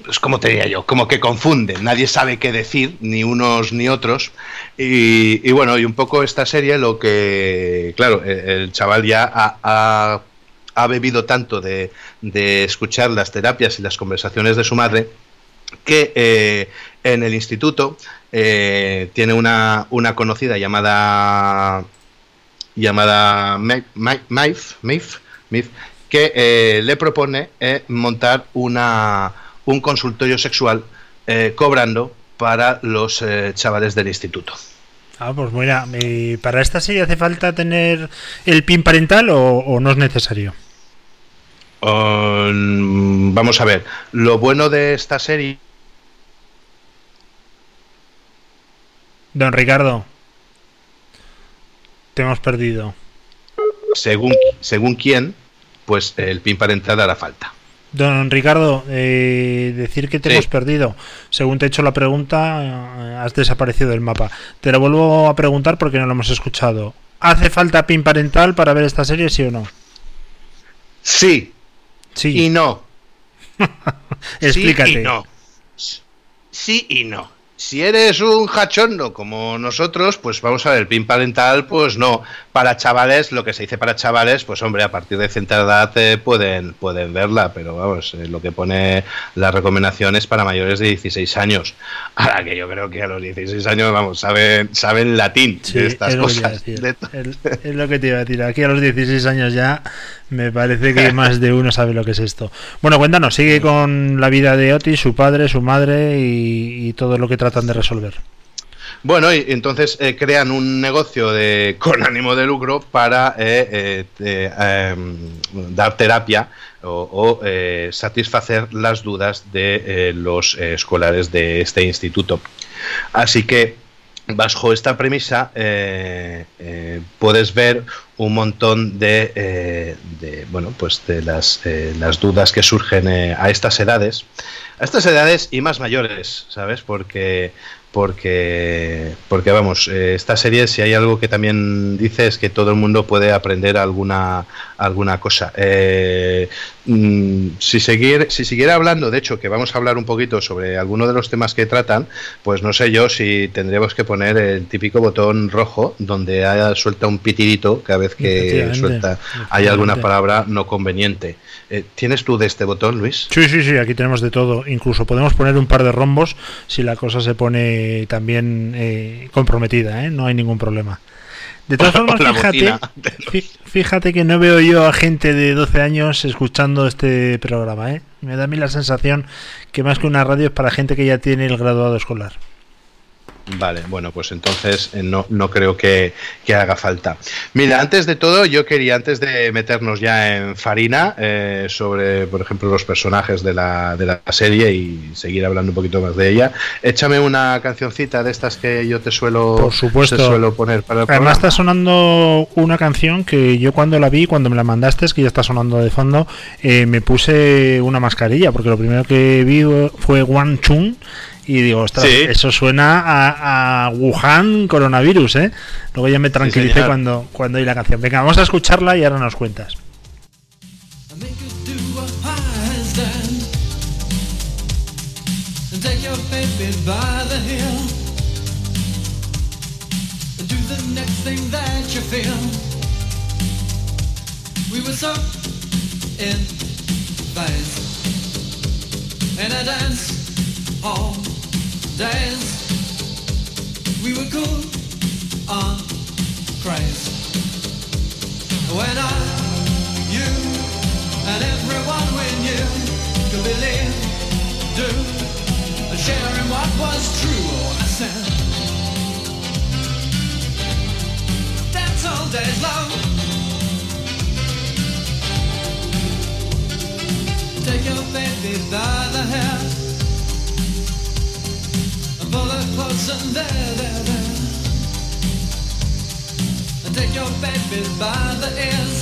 pues como te diría yo, como que confunden, nadie sabe qué decir, ni unos ni otros. Y, y bueno, y un poco esta serie lo que, claro, el, el chaval ya ha, ha- ha bebido tanto de, escuchar las terapias y las conversaciones de su madre que eh, en el instituto eh, tiene una, conocida llamada llamada Ma- Ma- Maeve, Maeve, que eh, le propone montar una, un consultorio sexual cobrando para los chavales del instituto. Ah, pues mira, ¿para esta serie hace falta tener el pin parental o no es necesario? Um, vamos a ver, lo bueno de esta serie Don Ricardo, te hemos perdido. según, según quién, pues el pin parental hará falta. Don Ricardo, eh, decir que te Sí. hemos perdido. Según te he hecho la pregunta, eh, has desaparecido del mapa. Te lo vuelvo a preguntar porque no lo hemos escuchado. ¿Hace falta pin parental para ver esta serie, sí o no? Sí Sí. y no. Explícate. Sí y no. Sí y no. Si eres un hachondo como nosotros, pues vamos a ver, el pin parental, pues no. Para chavales, lo que se dice para chavales, pues hombre, a partir de cierta edad eh, pueden, pueden verla, pero vamos, eh, lo que pone la recomendación es para mayores de 16 años. Ahora que yo creo que a los 16 años, vamos, saben, saben latín Sí, de estas es lo que cosas. decir. de to- El- es lo que te iba a decir. Aquí a los 16 años ya me parece que más de uno sabe lo que es esto. Bueno, cuéntanos, sigue con la vida de Otis, su padre, su madre y, todo lo que tratan de resolver. Bueno, y entonces eh, crean un negocio de, con ánimo de lucro para eh, eh, eh, em, dar terapia o, satisfacer las dudas de los escolares de este instituto. Así que, bajo esta premisa, eh, eh, puedes ver un montón de, eh, de, bueno, pues de las, eh, las dudas que surgen eh, a estas edades, a estas edades y más mayores, ¿sabes? Porque porque porque vamos esta serie si hay algo que también dice es que todo el mundo puede aprender alguna alguna cosa si seguir si siguiera hablando de hecho que vamos a hablar un poquito sobre alguno de los temas que tratan pues no sé yo si tendríamos que poner el típico botón rojo donde haya suelta un pitidito cada vez que suelta hay alguna palabra no conveniente Eh, tienes tú de este botón Luis Sí, sí, sí, aquí tenemos de todo. Incluso podemos poner un par de rombos si la cosa se pone también eh, comprometida, ¿eh? no hay ningún problema. De todas formas, fíjate, fíjate que no veo yo a gente de 12 años escuchando este programa, ¿eh? Me da a mí la sensación que más que una radio es para gente que ya tiene el graduado escolar. Vale, bueno, pues entonces eh, no, no creo que, que haga falta. Mira, antes de todo, yo quería, antes de meternos ya en farina eh, sobre, por ejemplo, los personajes de la, de la serie y seguir hablando un poquito más de ella, échame una cancioncita de estas que yo te suelo, Por supuesto. te suelo poner para el Además está sonando una canción que yo cuando la vi, cuando me la mandaste, es que ya está sonando de fondo, eh, me puse una mascarilla, porque lo primero que vi fue Wang Chung y digo, ostras, Sí. eso suena a, a Wuhan coronavirus, ¿eh? Luego ya me tranquilicé cuando, cuando oí la canción. Venga, vamos a escucharla y ahora nos cuentas. And I dance all days. We were cool on craze when I, you, and everyone we knew could believe, do, sharing what was true. I said, dance all days long. Take your baby by the hair and pull close and there, there, there. And take your baby by the ears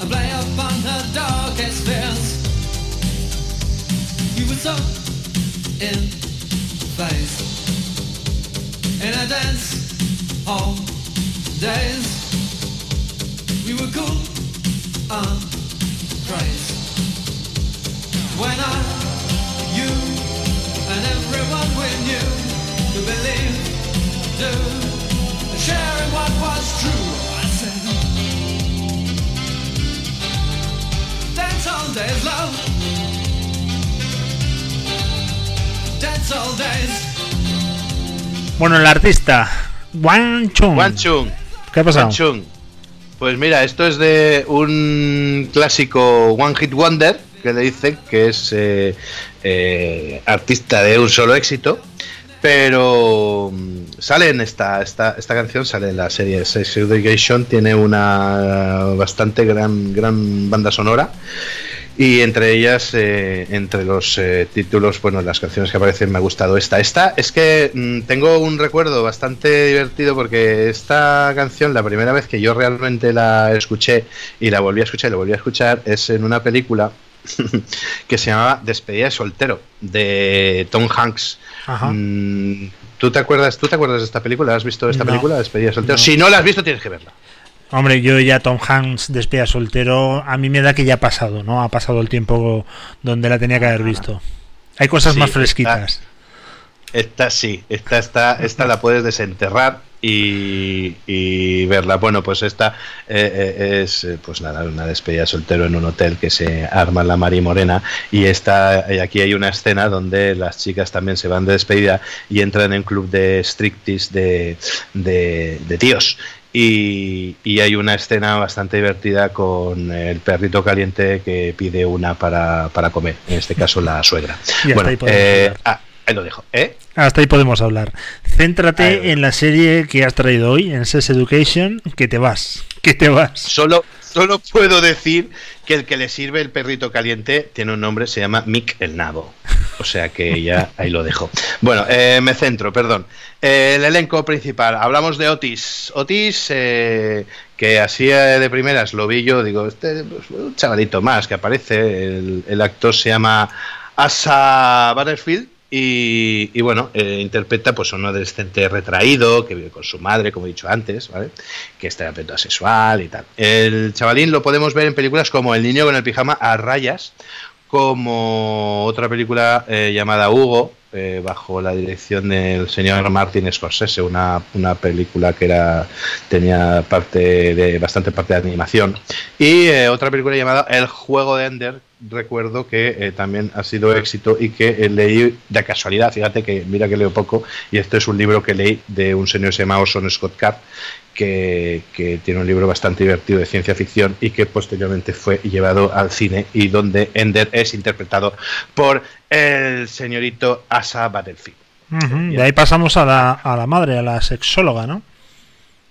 and play upon her darkest fears. You were so in phase in a dance hall days. We were cool on craze when I, you, and everyone we knew could believe, do, sharing what was true. I said, dance all days, love. Dance all days. Bueno, el artista, Wang Chung. Wang Chung. ¿Qué ha pasado? Wang Chung. Pues mira, esto es de un clásico One Hit Wonder, que le dicen que es eh, eh, artista de un solo éxito, pero mm, sale en esta, esta, esta canción, sale en la serie Sex Education, tiene una bastante gran, gran banda sonora. Y entre ellas, eh, entre los eh, títulos, bueno, las canciones que aparecen me ha gustado esta. Esta es que mm, tengo un recuerdo bastante divertido porque esta canción, la primera vez que yo realmente la escuché y la volví a escuchar y la volví a escuchar, es en una película que se llamaba Despedida de soltero, de Tom Hanks. Ajá. Mm, ¿Tú te acuerdas, tú te acuerdas de esta película? ¿Has visto esta No. película, Despedida de soltero? No. Si no la has visto, tienes que verla. Hombre, yo ya Tom Hanks despida soltero, a mí me da que ya ha pasado, ¿no? Ha pasado el tiempo donde la tenía que haber visto. Hay cosas Sí, más fresquitas. Esta sí, esta, esta, esta la puedes desenterrar y, y verla. Bueno, pues esta eh, eh, es eh, pues nada, una despedida de soltero en un hotel que se arma la Mari Morena y esta, eh, aquí hay una escena donde las chicas también se van de despedida y entran en club de striptease de, de, de tíos. Y, y hay una escena bastante divertida con el perrito caliente que pide una para, para comer, en este caso la suegra. Y bueno, eh, ah, ahí lo dejo. ¿eh? Hasta ahí podemos hablar. Céntrate en la serie que has traído hoy, en Sex Education, que te vas. Que te vas. Solo, solo puedo decir que el que le sirve el perrito caliente tiene un nombre, se llama Mick el Nabo. O sea que ya ahí lo dejo. Bueno, eh, me centro, perdón. Eh, el elenco principal. Hablamos de Otis. Otis, eh, que así de primeras lo vi yo, digo, este pues, un chavalito más que aparece. El, el actor se llama Asa Butterfield. Y, y bueno, eh, interpreta pues a un adolescente retraído que vive con su madre, como he dicho antes, ¿vale? que está en aspecto asexual y tal. El chavalín lo podemos ver en películas como El niño con el pijama a rayas, como otra película eh, llamada Hugo, eh, bajo la dirección del señor Martin Scorsese, una, una película que era tenía parte de bastante parte de animación, y otra película llamada El juego de Ender, recuerdo que eh, también ha sido éxito y que eh, leí de casualidad, fíjate que mira que leo poco, y este es un libro que leí de un señor que se llama Orson Scott Card, que, que tiene un libro bastante divertido de ciencia ficción y que posteriormente fue llevado al cine y donde Ender es interpretado por el señorito Asa Battlefield. Ujú, De ahí pasamos a la, a la madre, a la sexóloga, ¿no?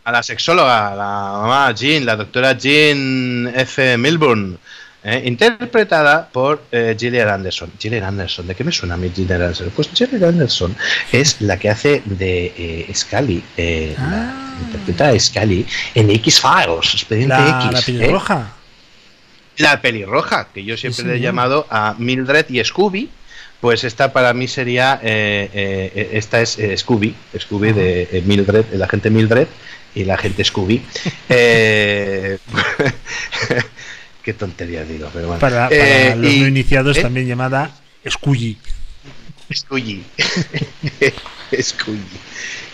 a la sexóloga, la mamá Jean, la doctora Jean F. Milburn, eh, interpretada por eh, Gillian Anderson. Gillian Anderson, ¿de qué me suena a mí Gillian Anderson? Pues Gillian Anderson es la que hace de eh, Scully, eh, la- interpreta a Scully en X-Files, Expediente La, X. la pelirroja. La pelirroja, que yo siempre Sí, le he llamado a Mildred y Scooby. Pues esta para mí sería, eh, eh, esta es eh, Scooby, Scooby de Mildred, el agente Mildred y la agente Scooby. Qué tontería digo, pero bueno. Para, para Eh, los y- no iniciados, ¿eh? también llamada Scully. Scooby. Scooby.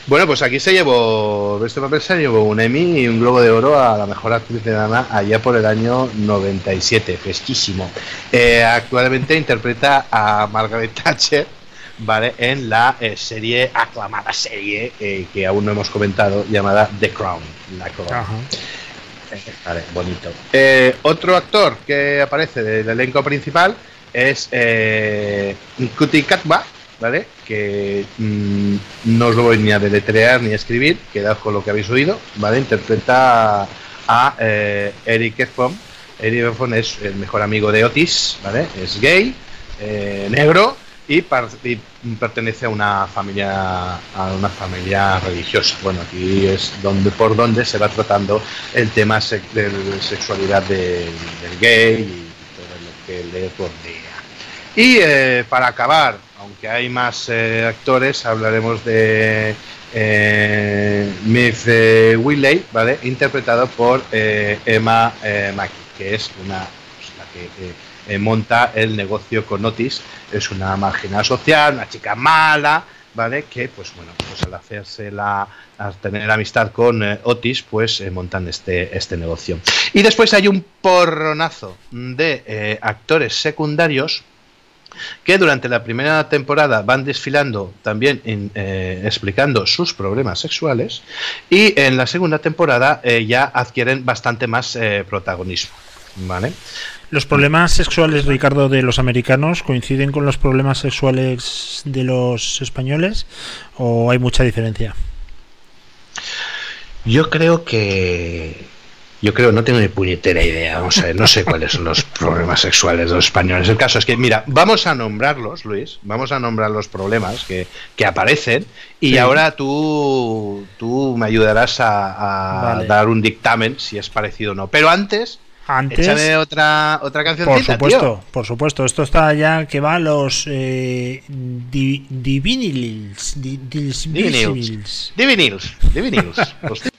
Bueno, pues aquí se llevó, este papel se llevó un Emmy y un Globo de Oro a la mejor actriz de drama allá por el año 97, fresquísimo. Eh, actualmente interpreta a Margaret Thatcher, ¿vale? En la eh, serie, aclamada serie, eh, que aún no hemos comentado, llamada The Crown. La corona. Ajá. Bonito. Eh, otro actor que aparece del elenco principal es eh, ¿vale? Que mm, no os voy ni a deletrear ni a escribir, quedaos con lo que habéis oído, ¿vale? Interpreta a eh, Eric Efron. Eric Efron es el mejor amigo de Otis, ¿vale? Es gay, eh, negro y, y pertenece a una familia a una familia religiosa. Bueno, aquí es donde por donde se va tratando el tema de sexualidad de- del gay y todo lo que le rodea. Y eh, para acabar, aunque hay más eh, actores, hablaremos de eh, Miss eh, Willey, ¿vale? Interpretado por Emma Mackey, que es una pues, eh, monta el negocio con Otis. Es una marginal social, una chica mala, ¿vale? Que, pues bueno, pues al hacerse la, al tener amistad con eh, Otis, pues eh, montan este, este negocio. Y después hay un porronazo de actores secundarios que durante la primera temporada van desfilando también explicando sus problemas sexuales y en la segunda temporada ya adquieren bastante más protagonismo. ¿Vale? ¿Los problemas sexuales, Ricardo, de los americanos coinciden con los problemas sexuales de los españoles o hay mucha diferencia? Yo creo que. Yo creo, no tengo ni puñetera idea. Vamos a ver, no sé cuáles son los problemas sexuales de los españoles. El caso es que, mira, vamos a nombrarlos, Luis. Vamos a nombrar los problemas que, que aparecen. Y Sí. ahora tú, tú me ayudarás a, a Vale. dar un dictamen si es parecido o no. Pero antes, Antes, échame otra, otra por cancioncita, supuesto, por supuesto. Esto está ya que va a los eh, di- divinils. di- Divinils. divinils. tío. Divinils, Divinils.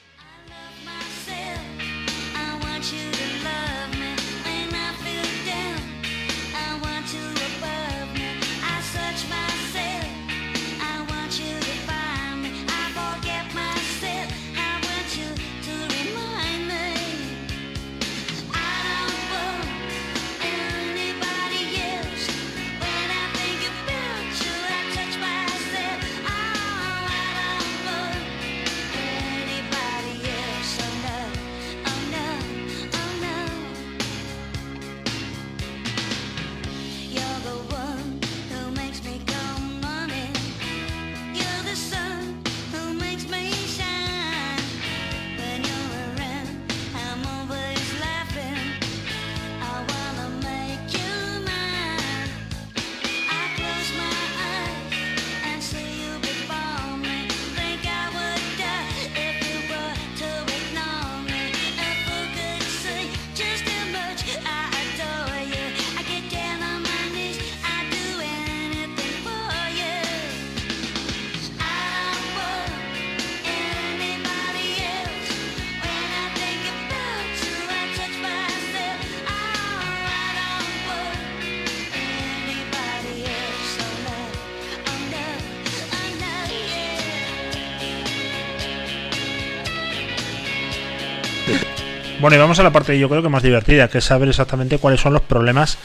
Bueno, y vamos a la parte yo creo que más divertida, que es saber exactamente cuáles son los problemas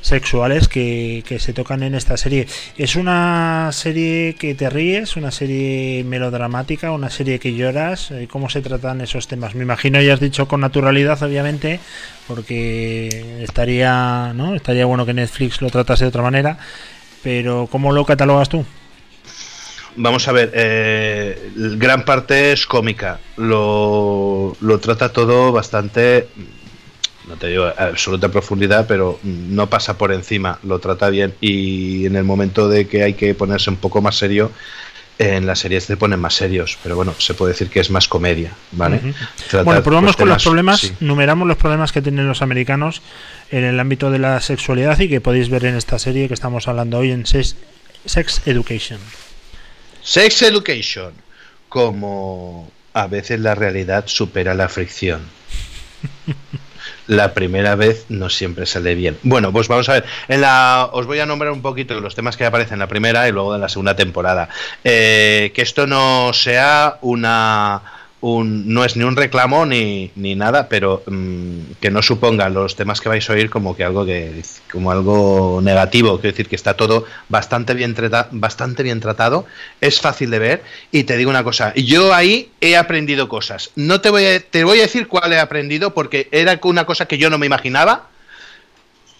sexuales que, se tocan en esta serie. ¿Es una serie que te ríes, una serie melodramática, una serie que lloras? Eh, ¿Cómo se tratan esos temas? Me imagino ya has dicho con naturalidad, obviamente, porque estaría, ¿no? estaría bueno que Netflix lo tratase de otra manera, pero ¿cómo lo catalogas tú? Vamos a ver, eh, gran parte es cómica. Lo, lo trata todo bastante, no te digo absoluta profundidad, pero no pasa por encima. Lo trata bien y en el momento de que hay que ponerse un poco más serio, en las series se ponen más serios. Pero bueno, se puede decir que es más comedia, ¿vale? Bueno, probamos pues, con los problemas, sí. numeramos los problemas que tienen los americanos en el ámbito de la sexualidad y que podéis ver en esta serie que estamos hablando hoy en Sex, Sex Education. Sex Education. Como a veces la realidad supera la fricción. La primera vez no siempre sale bien. Bueno, pues vamos a ver. En la, os voy a nombrar un poquito los temas que aparecen en la primera y luego en la segunda temporada. Eh, que esto no sea una. Un, no es ni un reclamo ni, ni nada, pero mm, que no suponga los temas que vais a oír como que algo que como algo negativo. Quiero decir que está todo bastante bien, bastante bien tratado, es fácil de ver y te digo una cosa, yo ahí he aprendido cosas. No te voy a, te voy a decir cuál he aprendido porque era una cosa que yo no me imaginaba.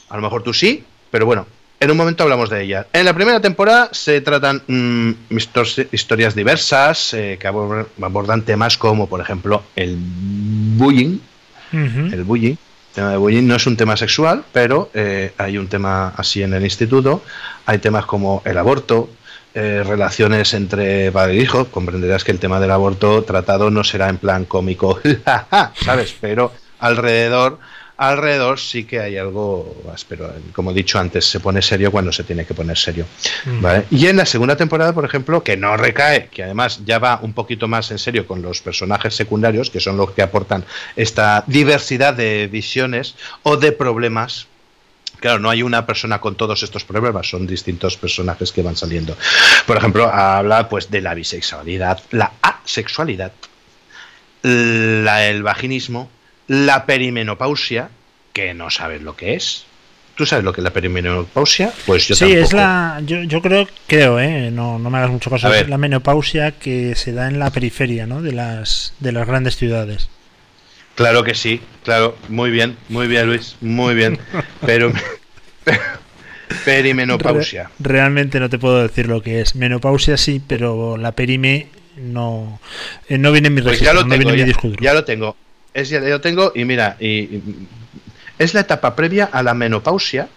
A lo mejor tú sí, pero bueno, en un momento hablamos de ella. En la primera temporada se tratan mm, histor- historias diversas eh, que abor- abordan temas como, por ejemplo, el bullying. El bullying. El tema de bullying no es un tema sexual, pero eh, hay un tema así en el instituto. Hay temas como el aborto, eh, relaciones entre padre e hijo. Comprenderás que el tema del aborto tratado no será en plan cómico, ¿sabes? Pero alrededor, alrededor sí que hay algo áspero. Como he dicho antes, se pone serio cuando se tiene que poner serio. ¿vale? Y en la segunda temporada, por ejemplo, que no recae, que además ya va un poquito más en serio con los personajes secundarios, que son los que aportan esta diversidad de visiones o de problemas Claro, no hay una persona con todos estos problemas, son distintos personajes que van saliendo. Por ejemplo, habla pues de la bisexualidad, la asexualidad, la- el vaginismo, la perimenopausia, que no sabes lo que es. ¿Tú sabes lo que es la perimenopausia? Pues yo sí, tampoco. es la. Yo, yo creo, creo, ¿eh? no, no me hagas mucho caso, A es la menopausia que se da en la periferia ¿no? de, las, de las grandes ciudades. Claro que sí, claro, muy bien, muy bien Luis, muy bien. Pero, perimenopausia. Re- realmente no te puedo decir lo que es. Menopausia sí, pero la perime no, eh, no viene en mi Pues registro, ya lo no tengo, viene en mi ya, disco duro. ya lo tengo. Es, ya lo tengo y mira, y, y- es la etapa previa a la menopausia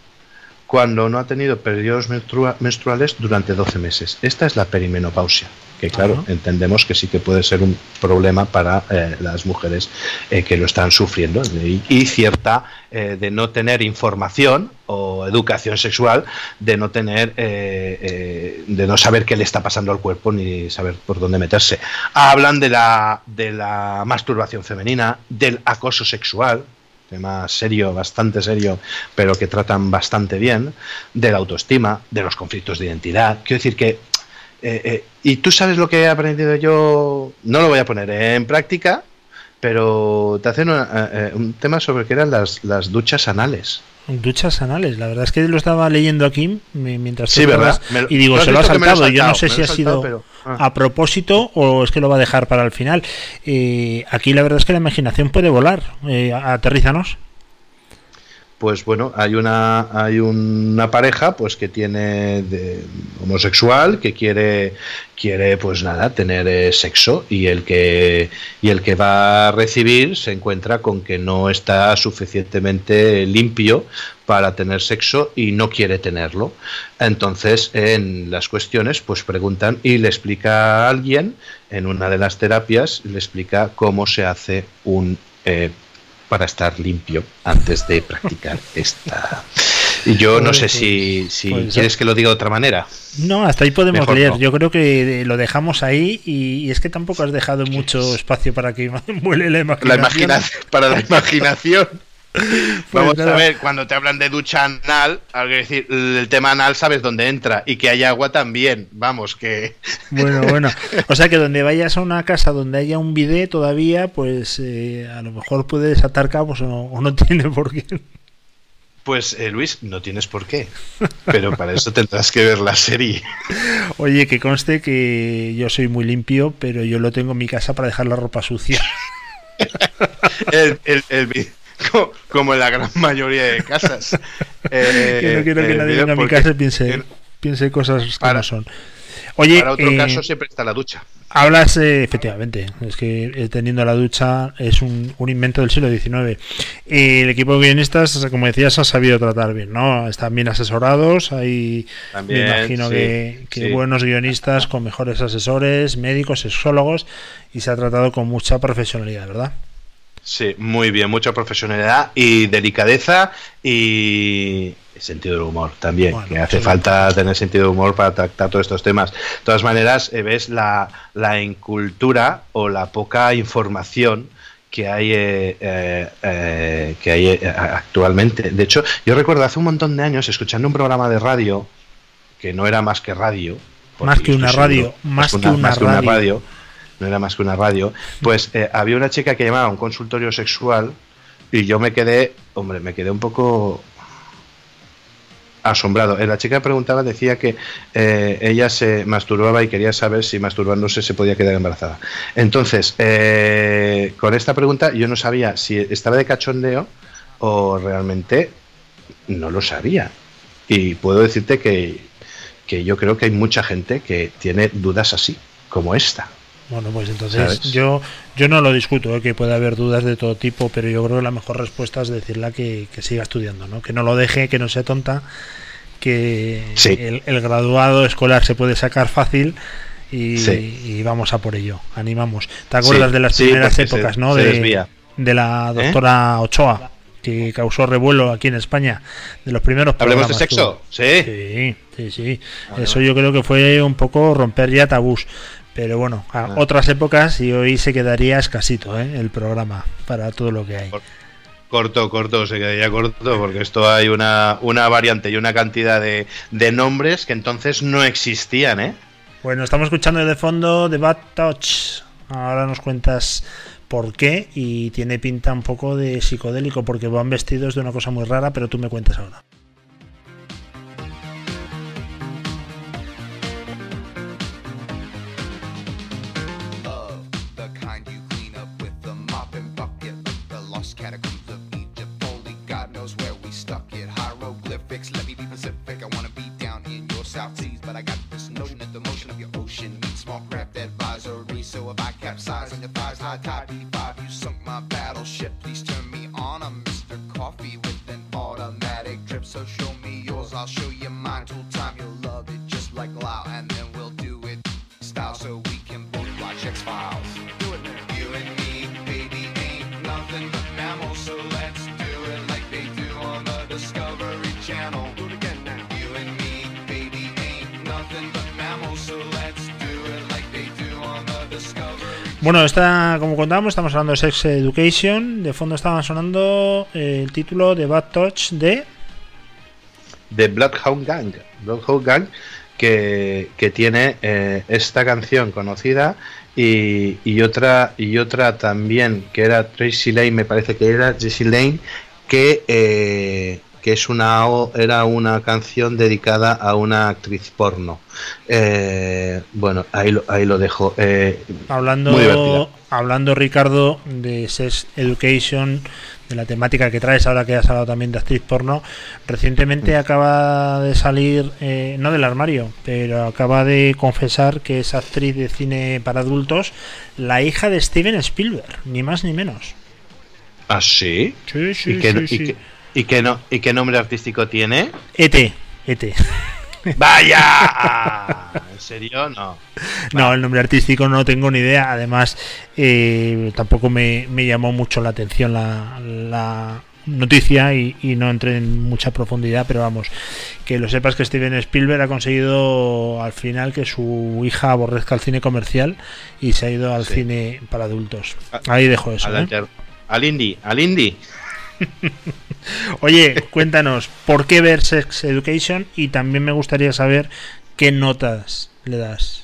cuando no ha tenido periodos menstrua- menstruales durante 12 meses. Esta es la perimenopausia, que claro, Ajá. entendemos que sí que puede ser un problema para eh, las mujeres eh, que lo están sufriendo y, y cierta eh, de no tener información o educación sexual, de no tener, de no saber qué le está pasando al cuerpo ni saber por dónde meterse. Hablan de la, de la masturbación femenina, del acoso sexual, tema serio, bastante serio, pero que tratan bastante bien, de la autoestima, de los conflictos de identidad. Quiero decir que, eh, eh, y tú sabes lo que he aprendido yo, no lo voy a poner en práctica, pero te hacen una- eh, eh, un tema sobre que eran las, las duchas anales. Duchas anales, la verdad es que lo estaba leyendo aquí mi- mientras Sí, ¿verdad? lo- y digo, ¿tú has se lo ha saltado. Yo no sé si ha sido pero- ah. a propósito o es que lo va a dejar para el final. Eh, aquí la verdad es que la imaginación puede volar. Eh, aterrízanos. Pues bueno, hay una hay una pareja pues que tiene homosexual que quiere quiere pues nada tener eh, sexo y el que y el que va a recibir se encuentra con que no está suficientemente limpio para tener sexo y no quiere tenerlo. Entonces, en las cuestiones pues preguntan y le explica a alguien en una de las terapias le explica cómo se hace un eh, para estar limpio antes de practicar esta. Y yo no Pues, sé si, si pues, quieres que lo diga de otra manera. No, hasta ahí podemos Mejor leer. no. Yo creo que eh, lo dejamos ahí y, y es que tampoco has dejado mucho espacio para que vuele la imaginación. La imaginación, para la imaginación. Vamos nada. a ver, cuando te hablan de ducha anal, hay que decir, el tema anal sabes dónde entra y que hay agua también. Vamos, que. Bueno, bueno. O sea que donde vayas a una casa donde haya un bidet todavía, pues eh, a lo mejor puedes atar cabos o no, o no tiene por qué. Pues eh, Luis, no tienes por qué. Pero para eso tendrás que ver la serie. Oye, que conste que yo soy muy limpio, pero yo lo tengo en mi casa para dejar la ropa sucia. El- el- el como en la gran mayoría de casas. Eh, que no quiero que el nadie vídeo venga a mi casa y piense, en- piense cosas que Para- no son. Oye, para otro eh, caso siempre está la ducha. Hablas, eh, efectivamente, es que eh, teniendo la ducha es un, un invento del siglo XIX. Y el equipo de guionistas, como decías, ha sabido tratar bien, ¿no? Están bien asesorados, hay, También, me imagino sí, que, que sí. buenos guionistas con mejores asesores, médicos, sexólogos, y se ha tratado con mucha profesionalidad, ¿verdad? Sí, muy bien, mucha profesionalidad y delicadeza y sentido del humor también, Bueno, que hace sí. falta tener sentido de humor para tratar todos estos temas. De todas maneras, eh, ves la, la incultura o la poca información que hay eh, eh, eh, que hay actualmente. De hecho, yo recuerdo hace un montón de años escuchando un programa de radio que no era más que radio. Más que una radio, más que una radio. No era más que una radio, pues eh, había una chica que llamaba a un consultorio sexual y yo me quedé, hombre, me quedé un poco asombrado. Eh, La chica preguntaba, decía que eh, ella se masturbaba y quería saber si masturbándose se podía quedar embarazada. Entonces, con esta pregunta yo no sabía si estaba de cachondeo o realmente no lo sabía. Y puedo decirte que, que yo creo que hay mucha gente que tiene dudas así, como esta. Bueno, pues entonces ¿Sabes? yo yo no lo discuto, ¿eh? que puede haber dudas de todo tipo, pero yo creo que la mejor respuesta es decirle que, que siga estudiando, ¿no? que no lo deje, que no sea tonta, que Sí. el, el graduado escolar se puede sacar fácil y, Sí. y vamos a por ello, animamos. ¿Te acuerdas Sí, de las primeras se- épocas, ¿no? se de, la ¿Eh? doctora Ochoa, que causó revuelo aquí en España, de los primeros ¿Hablemos de sexo? Sí. Sí, sí, sí. Vale, Eso vale. yo creo que fue un poco romper ya tabús. Pero bueno, a Ah. otras épocas y hoy se quedaría escasito ¿eh? el programa para todo lo que hay. Corto, corto, se quedaría corto porque esto hay una, una variante y una cantidad de, de nombres que entonces no existían, ¿eh? Bueno, estamos escuchando de fondo The Bad Touch. Ahora nos cuentas por qué y tiene pinta un poco de psicodélico porque van vestidos de una cosa muy rara, pero tú me cuentas ahora. Like the Bueno, esta, como contábamos, estamos hablando de Sex Education. De fondo estaba sonando eh, el título de Bad Touch de De Bloodhound Gang. Bloodhound Gang que, que tiene eh, esta canción conocida y, y otra y otra también que era Tracy Lane, me parece que era Tracy Lane, que, eh, que es una era una canción dedicada a una actriz porno. Eh, bueno, ahí lo, ahí lo dejo. Eh, Hablando, hablando Ricardo de Sex Education, de la temática que traes ahora que has hablado también de actriz porno, recientemente Mm. acaba de salir, eh, no del armario, pero acaba de confesar que es actriz de cine para adultos, la hija de Steven Spielberg, ni más ni menos. ¿Ah, sí? Sí, sí, ¿Y qué, sí, y sí. qué- y qué no, ¿Y qué nombre artístico tiene? ET, ET. ¡Vaya! ¿En serio? No. No, el nombre artístico no tengo ni idea. Además, eh, tampoco me, me llamó mucho la atención la, la noticia y, y no entré en mucha profundidad, pero vamos, que lo sepas que Steven Spielberg ha conseguido al final que su hija aborrezca el cine comercial y se ha ido al Sí. cine para adultos. Ahí dejo eso. Al, ¿eh? al indie, al indie. Oye, cuéntanos, ¿por qué ver Sex Education? Y también me gustaría saber qué notas le das.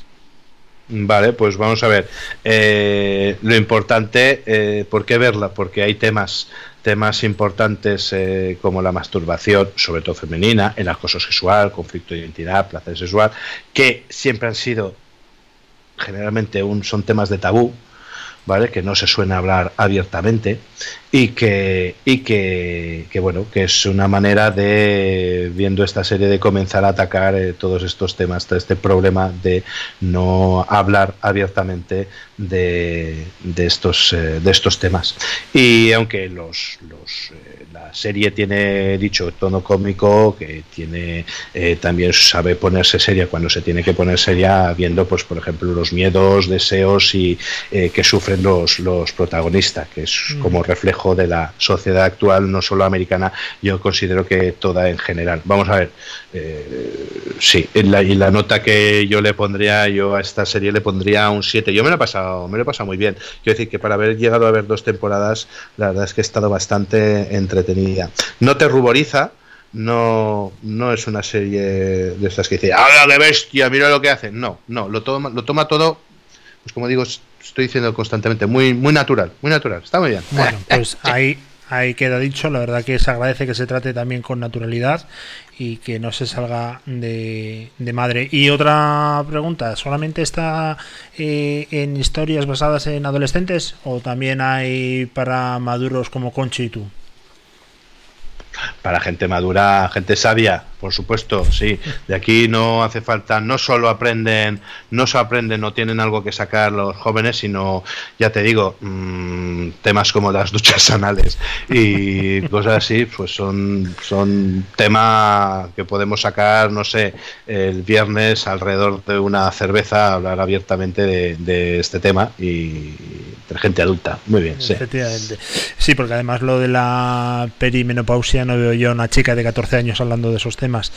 Vale, pues vamos a ver. Eh, lo importante, eh, ¿por qué verla? Porque hay temas temas importantes eh, como la masturbación, sobre todo femenina, el acoso sexual, conflicto de identidad, placer sexual, que siempre han sido generalmente un, son temas de tabú, ¿vale? Que no se suele hablar abiertamente y que y que, bueno, que es una manera de viendo esta serie de comenzar a atacar eh, todos estos temas, este problema de no hablar abiertamente de, de estos eh, de estos temas. Y aunque los, los eh, la serie tiene dicho tono cómico, que tiene eh, también sabe ponerse seria cuando se tiene que poner seria, viendo pues por ejemplo los miedos, deseos y eh, que sufren los, los protagonistas, que es como reflejo de la sociedad actual, no solo americana, yo considero que toda en general. Vamos a ver, eh, sí, en la, y la nota que yo le pondría, yo a esta serie le pondría un 7. Yo me lo he pasado, me lo he pasado muy bien. Quiero decir que para haber llegado a ver dos temporadas, la verdad es que he estado bastante entretenida. No te ruboriza, no, no es una serie de estas que dice, ¡ah, qué bestia! Mira lo que hacen. No, no, lo toma, lo toma todo, pues como digo, estoy diciendo constantemente, muy, muy natural, muy natural. Está muy bien. Bueno, pues ahí, ahí queda dicho. La verdad que se agradece que se trate también con naturalidad y que no se salga de, de madre. Y otra pregunta, ¿solamente está eh, en historias basadas en adolescentes o también hay para maduros como Conchi y tú? Para gente madura, gente sabia, por supuesto, sí. De aquí no hace falta, no solo aprenden, no solo aprenden, no tienen algo que sacar los jóvenes, sino, ya te digo, mmm, temas como las duchas anales y cosas así, pues son, son tema que podemos sacar, no sé, el viernes alrededor de una cerveza, hablar abiertamente de, de este tema y de gente adulta. Muy bien, sí. Efectivamente. Sí, porque además lo de la perimenopausia no veo yo a una chica de 14 años hablando de esos temas.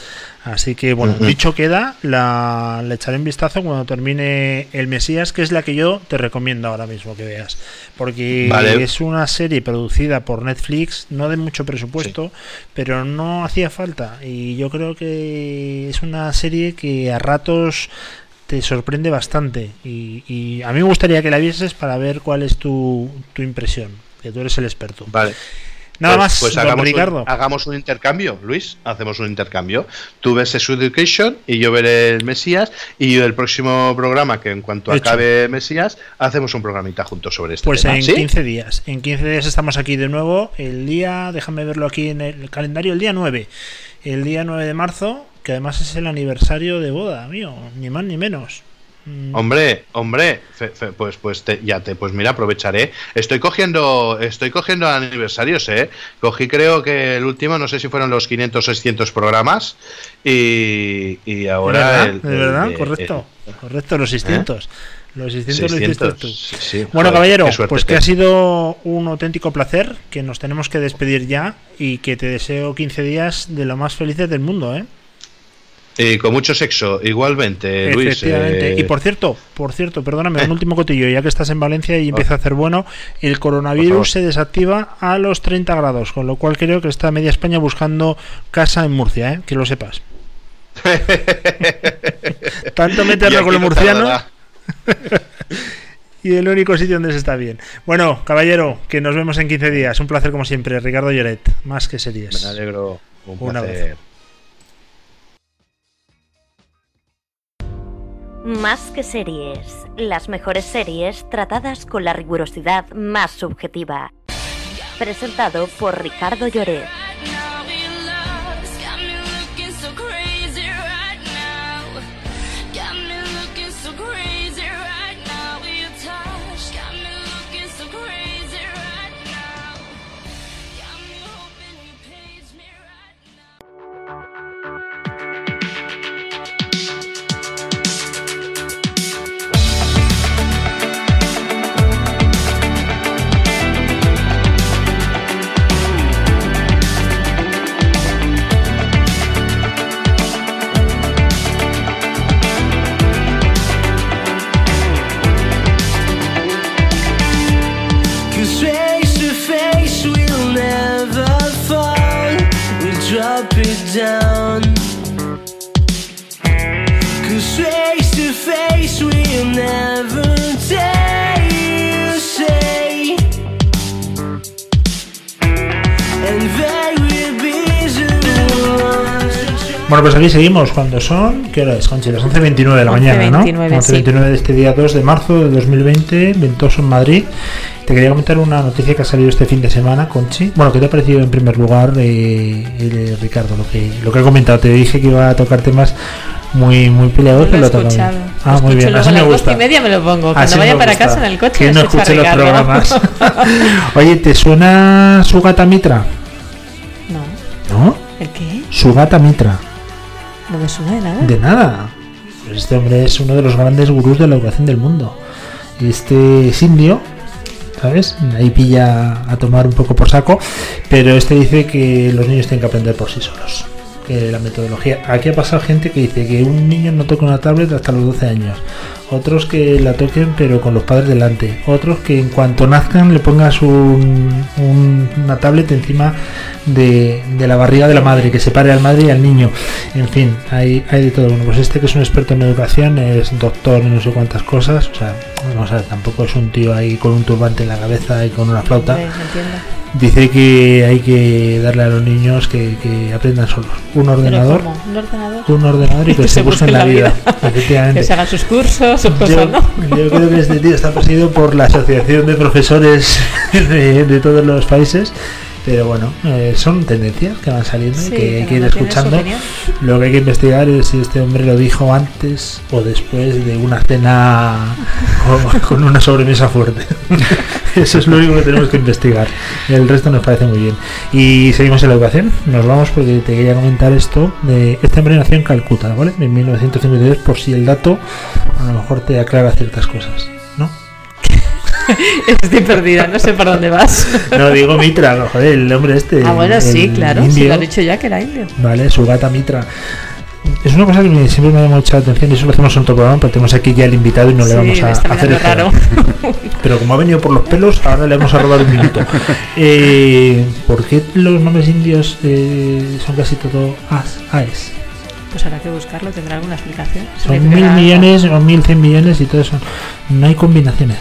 Así que, bueno, dicho queda, la, le echaré un vistazo cuando termine El Mesías, que es la que yo te recomiendo ahora mismo que veas. Porque Vale. es una serie producida por Netflix, no de mucho presupuesto, pero no hacía falta. Y yo creo que es una serie que a ratos te sorprende bastante. Y, y a mí me gustaría que la vieses para ver cuál es tu, tu impresión, que tú eres el experto. Vale. Nada Pues- más, pues hagamos, Ricardo. Un, hagamos un intercambio, Luis. Hacemos un intercambio. Tú ves Sex Education y yo veré el Mesías. Y el próximo programa, que en cuanto Hecho. acabe Mesías, hacemos un programita juntos sobre este Pues tema. en ¿Sí? 15 días. En 15 días estamos aquí de nuevo. El día, déjame verlo aquí en el calendario, el día 9. El día 9 de marzo, que además es el aniversario de boda mío, ni más ni menos. Mm, Hombre, hombre, fe- fe- pues pues te- ya te pues mira, aprovecharé. Estoy cogiendo estoy cogiendo aniversarios, eh. Cogí creo que el último, no sé si fueron los 500 600 programas y, y ¿De ahora verdad? el- ¿De el verdad? correcto. Correcto, los 600. Los 600, lo hiciste 600, tú. sí, sí. Bueno, Joder, caballero, pues que tengo. ha sido un auténtico placer, que nos tenemos que despedir ya y que te deseo 15 días de lo más felices del mundo, ¿eh? Y con mucho sexo, igualmente, Luis. Eh, Y por cierto, por cierto, perdóname, un último cotillo, ya que estás en Valencia y empieza a hacer bueno, el coronavirus se desactiva a los 30 grados, con lo cual creo que está media España buscando casa en Murcia, ¿eh? que lo sepas. Tanto meterlo con los no murcianos y el único sitio donde se está bien. Bueno, caballero, que nos vemos en 15 días. Un placer como siempre, Ricardo Lloret, más que series. Me alegro. Un Un abrazo. Más que series, las mejores series tratadas con la rigurosidad más subjetiva. Presentado por Ricardo Lloret. Aquí seguimos cuando son, ¿qué hora es, Conchi? Las 11.29 de la mañana, ¿no? 11:29, sí. 11.29 de este día 2 de marzo de 2020, ventoso en Madrid. Te quería comentar una noticia que ha salido este fin de semana, Conchi. Bueno, ¿qué te ha parecido en primer lugar, eh, eh, Ricardo, lo que, lo que he comentado? Te dije que iba a tocar temas muy muy peleados, No pero lo escuchado. Ah, muy bien, así me gusta. y media me lo pongo. Cuando Así vaya para gusta. casa en el coche Que no escuche los Ricardo. programas. Oye, ¿te suena su gata Mitra? No. ¿No? ¿El qué? Su gata Mitra. De nada. De nada. Pues este hombre es uno de los grandes gurús de la educación del mundo. Este es indio, ¿sabes? Ahí pilla a tomar un poco por saco. Pero este dice que los niños tienen que aprender por sí solos. Que la metodología. Aquí ha pasado gente que dice que un niño no toca una tablet hasta los 12 años. Otros que la toquen pero con los padres delante. Otros que en cuanto nazcan le pongas un, un- una tablet encima de, de la barriga de la madre, que separe al madre y al niño. En fin, hay, hay de todo. Bueno, pues este que es un experto en educación, es doctor en no sé cuántas cosas. O sea, ver, tampoco es un tío ahí con un turbante en la cabeza y con una flauta. Dice que hay que darle a los niños que, que aprendan solos. Un ordenador. ¿Un ordenador? Un ordenador y que se busquen la vida. Efectivamente. Que se hagan sus cursos, sus Yo, cosas, ¿no? yo creo que este tío está presidido por la Asociación de Profesores de, de todos los países. Pero bueno, eh, son tendencias que van saliendo Sí, y que hay que ir escuchando. Lo que hay que investigar es si este hombre lo dijo antes o después de una cena con, con una sobremesa fuerte. Eso es lo único que tenemos que investigar. El resto nos parece muy bien. Y seguimos en la educación. Nos vamos porque te quería comentar esto. De, este hombre nació en Calcuta, ¿vale? En 1952, por si el dato a lo mejor te aclara ciertas cosas. Estoy perdida, no sé por dónde vas. No digo Mitra, no, joder, el hombre este. ah, bueno, sí, el claro. Indio. lo has dicho ya que era indio. Vale, su gata Mitra. Es una cosa que me- siempre me ha mucha atención y eso lo hacemos en otro programa, pero tenemos aquí ya el invitado y no le vamos a hacer esperar. raro. Pero como ha venido por los pelos, ahora le vamos a robar un minuto. Eh, ¿Por qué los nombres indios eh, son casi todo as, AES? Pues habrá que buscarlo, tendrá alguna explicación. Son mil millones o mil cien millones y todo eso. No hay combinaciones.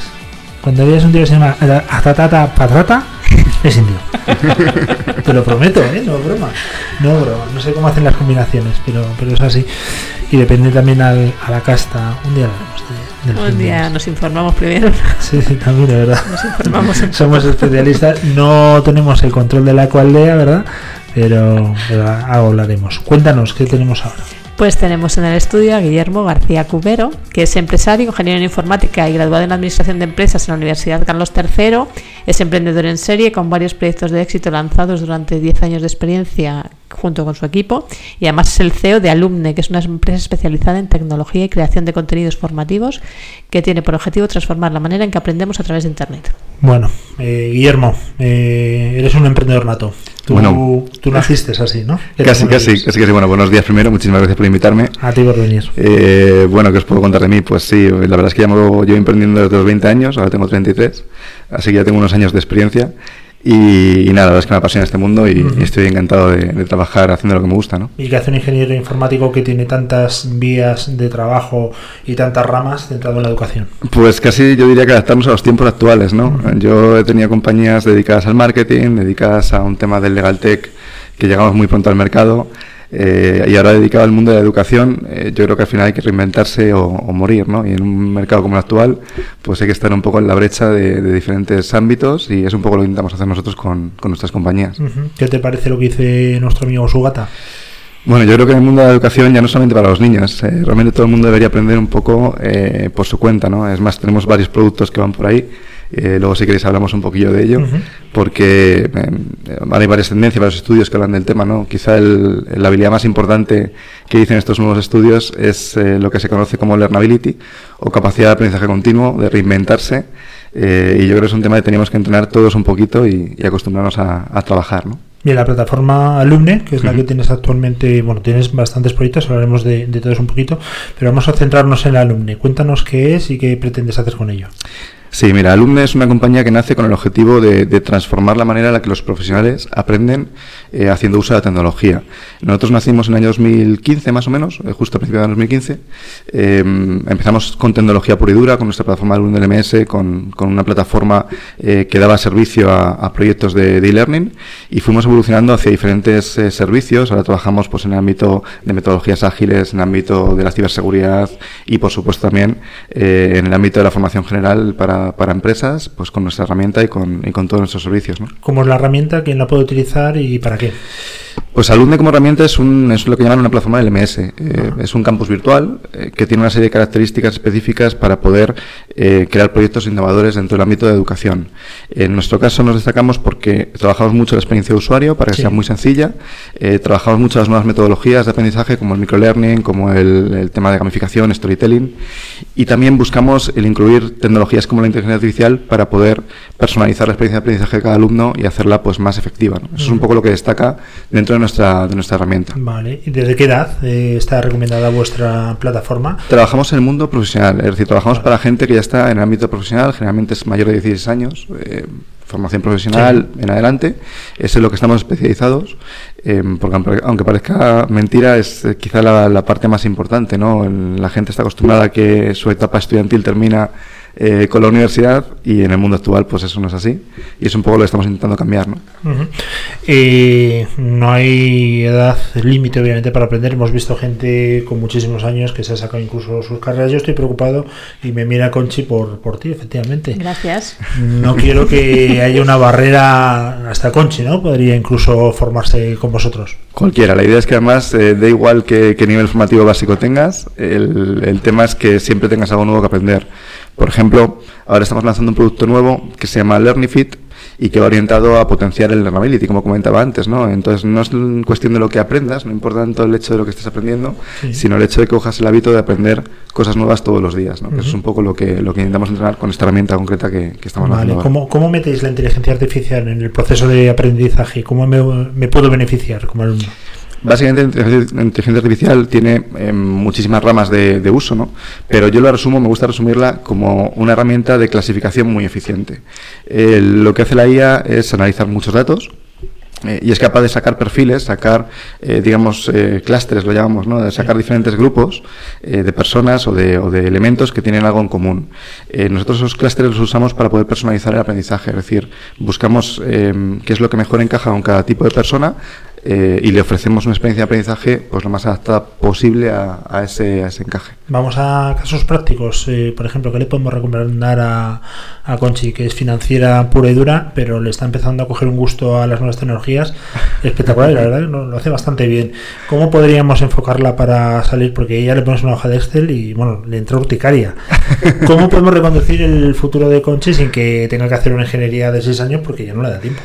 Cuando veas un tío que se llama Atatata Patrata, es indio. Te lo prometo, ¿eh? No broma. No broma. No sé cómo hacen las combinaciones, pero, pero es así. Y depende también al- a la casta. Un día hablaremos de, de los Un día indios. nos informamos primero. Sí, sí, también, de verdad. Nos informamos Somos especialistas. No tenemos el control de la cualdea, ¿verdad? Pero, pero algo hablaremos. Cuéntanos, ¿qué tenemos ahora? Pues tenemos en el estudio a Guillermo García Cubero, que es empresario, ingeniero en informática y graduado en Administración de Empresas en la Universidad Carlos III. Es emprendedor en serie con varios proyectos de éxito lanzados durante 10 años de experiencia junto con su equipo. Y además es el CEO de Alumne, que es una empresa especializada en tecnología y creación de contenidos formativos que tiene por objetivo transformar la manera en que aprendemos a través de Internet. Bueno, eh, Guillermo, eh, eres un emprendedor nato. Tú, Bueno. tú naciste así, ¿no? ¿Qué Casi, casi, casi, casi. Bueno, buenos días primero. Muchísimas gracias por invitarme. A ti por venir. Eh, bueno, ¿qué os puedo contar de mí? Pues sí, la verdad es que ya llevo yo emprendiendo desde los 20 años, ahora tengo 33, así que ya tengo unos años de experiencia. Y, y nada, la verdad es que me apasiona este mundo y, estoy encantado de, de trabajar haciendo lo que me gusta, ¿no? ¿Y qué hace un ingeniero informático que tiene tantas vías de trabajo y tantas ramas centrado en la educación? Pues casi yo diría que adaptarnos a los tiempos actuales, ¿no? Yo he tenido compañías dedicadas al marketing, dedicadas a un tema del legal tech que llegamos muy pronto al mercado eh, y ahora dedicado al mundo de la educación, eh, yo creo que al final hay que reinventarse o, o morir, ¿no? Y en un mercado como el actual, pues hay que estar un poco en la brecha de, de diferentes ámbitos y es un poco lo que intentamos hacer nosotros con, con nuestras compañías. ¿Qué te parece lo que dice nuestro amigo Sugata? Bueno, yo creo que en el mundo de la educación ya no solamente para los niños, eh, realmente todo el mundo debería aprender un poco eh, por su cuenta, ¿no? Es más, tenemos varios productos que van por ahí, eh, luego si queréis hablamos un poquillo de ello, porque eh, hay varias tendencias, varios estudios que hablan del tema, ¿no? Quizá el- la habilidad más importante que dicen estos nuevos estudios es eh, lo que se conoce como learnability o capacidad de aprendizaje continuo, de reinventarse, eh, y yo creo que es un tema que teníamos que entrenar todos un poquito y, y acostumbrarnos a, a trabajar, ¿no? Bien, la plataforma Alumne, que es la que tienes actualmente, bueno, tienes bastantes proyectos, hablaremos de, de todos un poquito, pero vamos a centrarnos en la Alumne. Cuéntanos qué es y qué pretendes hacer con ello. Sí, mira, Alumne es una compañía que nace con el objetivo de, transformar la manera en la que los profesionales aprenden eh, haciendo uso de la tecnología. Nosotros nacimos en el año 2015, más o menos, eh, justo a principios de 2015. Eh, empezamos con tecnología pura y dura, con nuestra plataforma Alumne LMS, con, con una plataforma que daba servicio a, proyectos de e-learning y fuimos evolucionando hacia diferentes servicios. Ahora trabajamos pues, en el ámbito de metodologías ágiles, en el ámbito de la ciberseguridad y, por supuesto, también en el ámbito de la formación general para, para empresas, pues con nuestra herramienta y con, y con todos nuestros servicios. ¿no? ¿Cómo es la herramienta? ¿Quién la puede utilizar y para qué? Pues Alumne como herramienta es, un, es lo que llaman una plataforma LMS. Eh, es un campus virtual eh, que tiene una serie de características específicas para poder eh, crear proyectos innovadores dentro del ámbito de educación. En nuestro caso nos destacamos porque trabajamos mucho la experiencia de usuario para que Sí. sea muy sencilla. Trabajamos mucho las nuevas metodologías de aprendizaje como el microlearning, como el, el tema de gamificación, storytelling. Y también buscamos el incluir tecnologías como la inteligencia artificial para poder personalizar la experiencia de aprendizaje de cada alumno y hacerla pues más efectiva. ¿no? Eso es un poco lo que destaca dentro de nuestra, de nuestra herramienta. Vale. ¿Y desde qué edad eh, está recomendada vuestra plataforma? Trabajamos en el mundo profesional, es decir, trabajamos para gente que ya está en el ámbito profesional, generalmente es mayor de 16 años, eh, formación profesional en adelante, es en lo que estamos especializados, eh, porque aunque- parezca mentira, es eh, quizá la, la parte más importante, ¿no? La gente está acostumbrada a que su etapa estudiantil termina eh, con la universidad y en el mundo actual pues eso no es así y es un poco lo que estamos intentando cambiar, ¿no? Eh, no hay edad límite, obviamente, para aprender. Hemos visto gente con muchísimos años que se ha sacado incluso sus carreras. Yo estoy preocupado y me mira Conchi por, por ti, efectivamente. Gracias. No quiero que haya una barrera hasta Conchi, ¿no? Podría incluso formarse con vosotros. Cualquiera. La idea es que además eh, da igual qué, qué nivel formativo básico tengas, el, el tema es que siempre tengas algo nuevo que aprender. Por ejemplo, ahora estamos lanzando un producto nuevo que se llama LearnyFit y que va orientado a potenciar el learnability, como comentaba antes, ¿no? Entonces no es cuestión de lo que aprendas, no importa tanto el hecho de lo que estés aprendiendo, Sí. sino el hecho de que cojas el hábito de aprender cosas nuevas todos los días, ¿no? Que eso es un poco lo que, lo que intentamos entrenar con esta herramienta concreta que, que estamos Vale. lanzando. ¿Cómo, ¿Cómo metéis la inteligencia artificial en el proceso de aprendizaje? ¿Cómo me, me puedo beneficiar como alumno? Básicamente, la inteligencia artificial tiene eh, muchísimas ramas de, uso, ¿no? Pero yo la resumo, me gusta resumirla como una herramienta de clasificación muy eficiente. Eh, lo que hace la IA es analizar muchos datos, eh, y es capaz de sacar perfiles, sacar, digamos, clústeres, lo llamamos, ¿no? De sacar diferentes grupos de personas o de, o de elementos que tienen algo en común. Nosotros esos clústeres los usamos para poder personalizar el aprendizaje, es decir, buscamos qué es lo que mejor encaja con cada tipo de persona eh, y le ofrecemos una experiencia de aprendizaje pues lo más adaptada posible a, a ese, a ese encaje. Vamos a casos prácticos. eh, por ejemplo, ¿qué le podemos recomendar a, a Conchi, que es financiera pura y dura, pero le está empezando a coger un gusto a las nuevas tecnologías espectacular la verdad lo, lo hace bastante bien. ¿Cómo podríamos enfocarla para salir? Porque ella le pones una hoja de Excel y bueno, le entra urticaria. ¿Cómo podemos reconducir el futuro de Conchi sin que tenga que hacer una ingeniería de seis años porque ya no le da tiempo?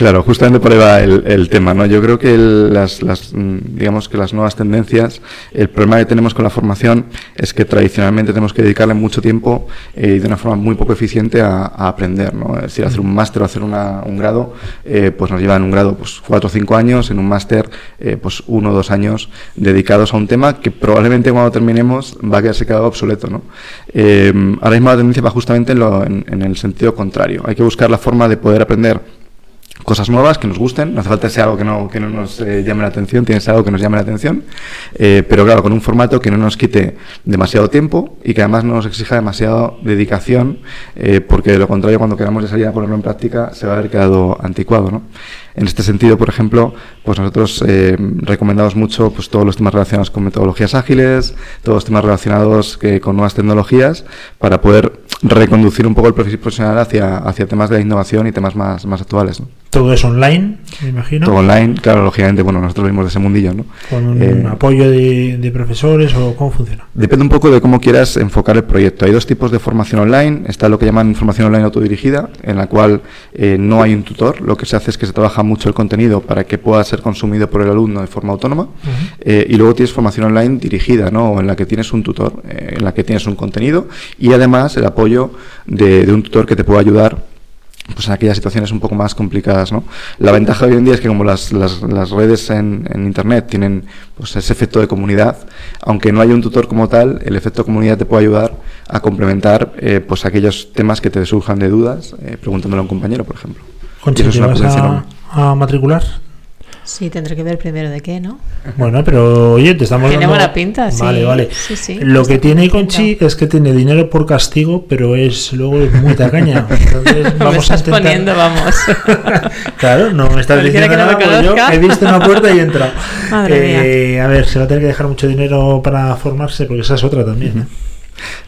Claro, justamente por ahí va el, tema, ¿no? Yo creo que las, las, mm, digamos que las nuevas tendencias, el problema que tenemos con la formación es que tradicionalmente tenemos que dedicarle mucho tiempo eh, y de una forma muy poco eficiente a, aprender, ¿no? Es decir, hacer un máster o hacer una- un grado, eh, pues nos lleva en un grado pues cuatro o cinco años, en un máster eh, pues uno o dos años dedicados a un tema que probablemente cuando terminemos va a quedarse quedado obsoleto, ¿no? Eh, ahora mismo la tendencia va justamente en, lo- en el sentido contrario. Hay que buscar la forma de poder aprender cosas nuevas que nos gusten, no hace falta sea algo que no, que no nos eh, llame la atención, tiene que ser algo que nos llame la atención, eh, pero claro, con un formato que no nos quite demasiado tiempo y que además no nos exija demasiado dedicación, eh, porque de lo contrario, cuando queramos salir a ponerlo en práctica, se va a haber quedado anticuado, ¿no? En este sentido, por ejemplo, pues nosotros eh, recomendamos mucho pues, todos los temas relacionados con metodologías ágiles, todos los temas relacionados que- con nuevas tecnologías, para poder reconducir un poco el perfil profesional hacia, hacia temas de la innovación y temas más, más actuales. ¿no? Todo es online, me imagino. Todo online, claro, lógicamente, bueno, nosotros venimos de ese mundillo, ¿no? Con un Eh, apoyo de, de profesores o cómo funciona. Depende un poco de cómo quieras enfocar el proyecto. Hay dos tipos de formación online. Está lo que llaman formación online autodirigida, en la cual eh, no hay un tutor. Lo que se hace es que se trabaja mucho el contenido para que pueda ser consumido por el alumno de forma autónoma. Eh, y luego tienes formación online dirigida, ¿no? En la que tienes un tutor, eh, en la que tienes un contenido y además el apoyo de, de un tutor que te pueda ayudar pues en aquellas situaciones un poco más complicadas, ¿no? La ventaja hoy en día es que como las, las, las redes en, en internet tienen pues ese efecto de comunidad, aunque no haya un tutor como tal, el efecto comunidad te puede ayudar a complementar eh, pues aquellos temas que te surjan de dudas, eh, preguntándole a un compañero, por ejemplo. Y eso es ¿te una vas potencia a, enorme. a matricular? Sí, tendré que ver primero de qué, ¿no? Bueno, pero oye, te estamos Tiene dando- buena pinta, sí. Vale, vale. Sí, sí, Lo que tiene buena pinta. Conchi es que tiene dinero por castigo, pero es luego es muy tacaña. Entonces Me vamos a estás intentar. poniendo, vamos. Claro, no me estás diciendo que no me nada, pues yo he visto una puerta y he entrado. Madre Eh, A ver, se va a tener que dejar mucho dinero para formarse, porque esa es otra también. ¿eh?